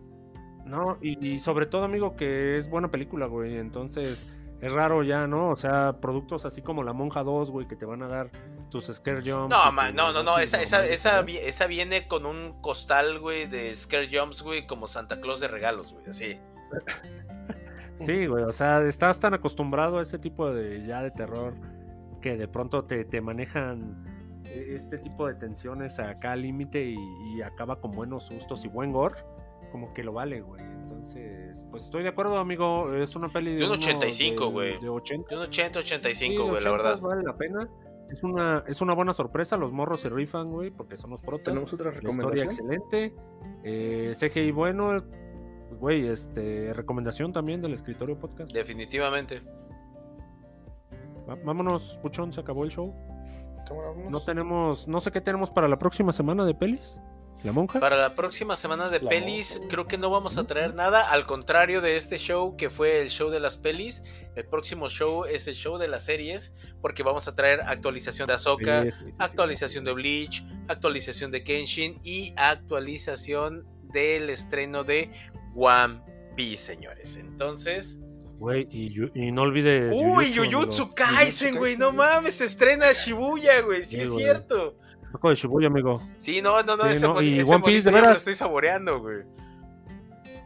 No, y, y sobre todo, amigo, que es buena película, güey. Entonces, es raro ya, ¿no? O sea, productos así como La Monja 2, güey, que te van a dar tus scare jumps. No, no, no, no. Esa, esa, esa, esa viene con un costal, güey, de scare jumps, güey, como Santa Claus de regalos, güey. Así. [laughs] Sí, güey, o sea, estás tan acostumbrado a ese tipo de ya de terror que de pronto te, te manejan eh, este tipo de tensiones acá al límite y, y acaba con buenos sustos y buen gore, como que lo vale, güey. Entonces, pues estoy de acuerdo, amigo, es una peli de, De un unos 85, de- güey. De 80. De un 80, Sí, 85, de güey, la 80 verdad. Vale la pena. Es una, es una buena sorpresa, los morros se rifan, güey, porque son los protas. ¿Tenemos otra La historia recomendación? excelente. Eh, CGI bueno. Güey, este, recomendación también del escritorio podcast. Definitivamente. Va- vámonos, Puchón, se acabó el show. No tenemos, no sé qué tenemos para la próxima semana de pelis. ¿La monja? Para la próxima semana de La pelis, monja. creo que no vamos a traer nada. Al contrario de este show, que fue el show de las pelis, el próximo show es el show de las series, porque vamos a traer actualización de Ahsoka, Sí, sí, sí, sí. actualización de Bleach, actualización de Kenshin y actualización del estreno de One Piece, señores. Entonces, Güey, y, no olvides. uy, Jujutsu. Kaisen, güey, no mames, se estrena Shibuya, güey, sí Sí, es cierto. Arco de Shibuya, amigo. Sí, no, no, no, Sí, ese, no, y ese One Piece, de me lo veras. estoy saboreando, güey.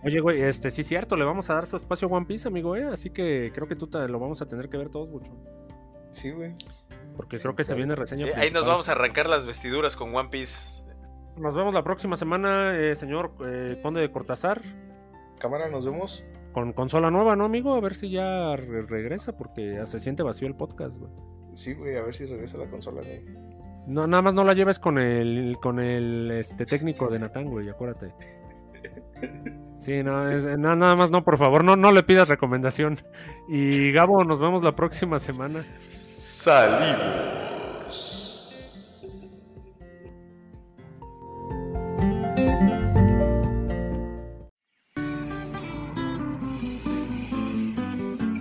Oye, güey, este, sí, cierto, le vamos a dar su espacio a One Piece, amigo, ¿eh? Así que creo que tú te, lo vamos a tener que ver todos, mucho. Sí, güey. Porque Sí, creo que se claro. viene reseña. Sí, ahí nos vamos a arrancar las vestiduras con One Piece. Nos vemos la próxima semana, eh, señor eh, Conde de Cortázar, Cámara, nos vemos. con consola nueva, ¿no, amigo? A ver si ya re- regresa, porque ya se siente vacío el podcast, güey. Sí, güey, a ver si regresa la consola, güey. No, nada más no la lleves con el, con el este, técnico de Natán, güey, acuérdate. Sí, no, es- na- nada más no, por favor, no, no le pidas recomendación. Y Gabo, nos vemos la próxima semana. Salimos.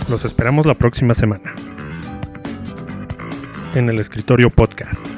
Los esperamos la próxima semana. En el escritorio podcast.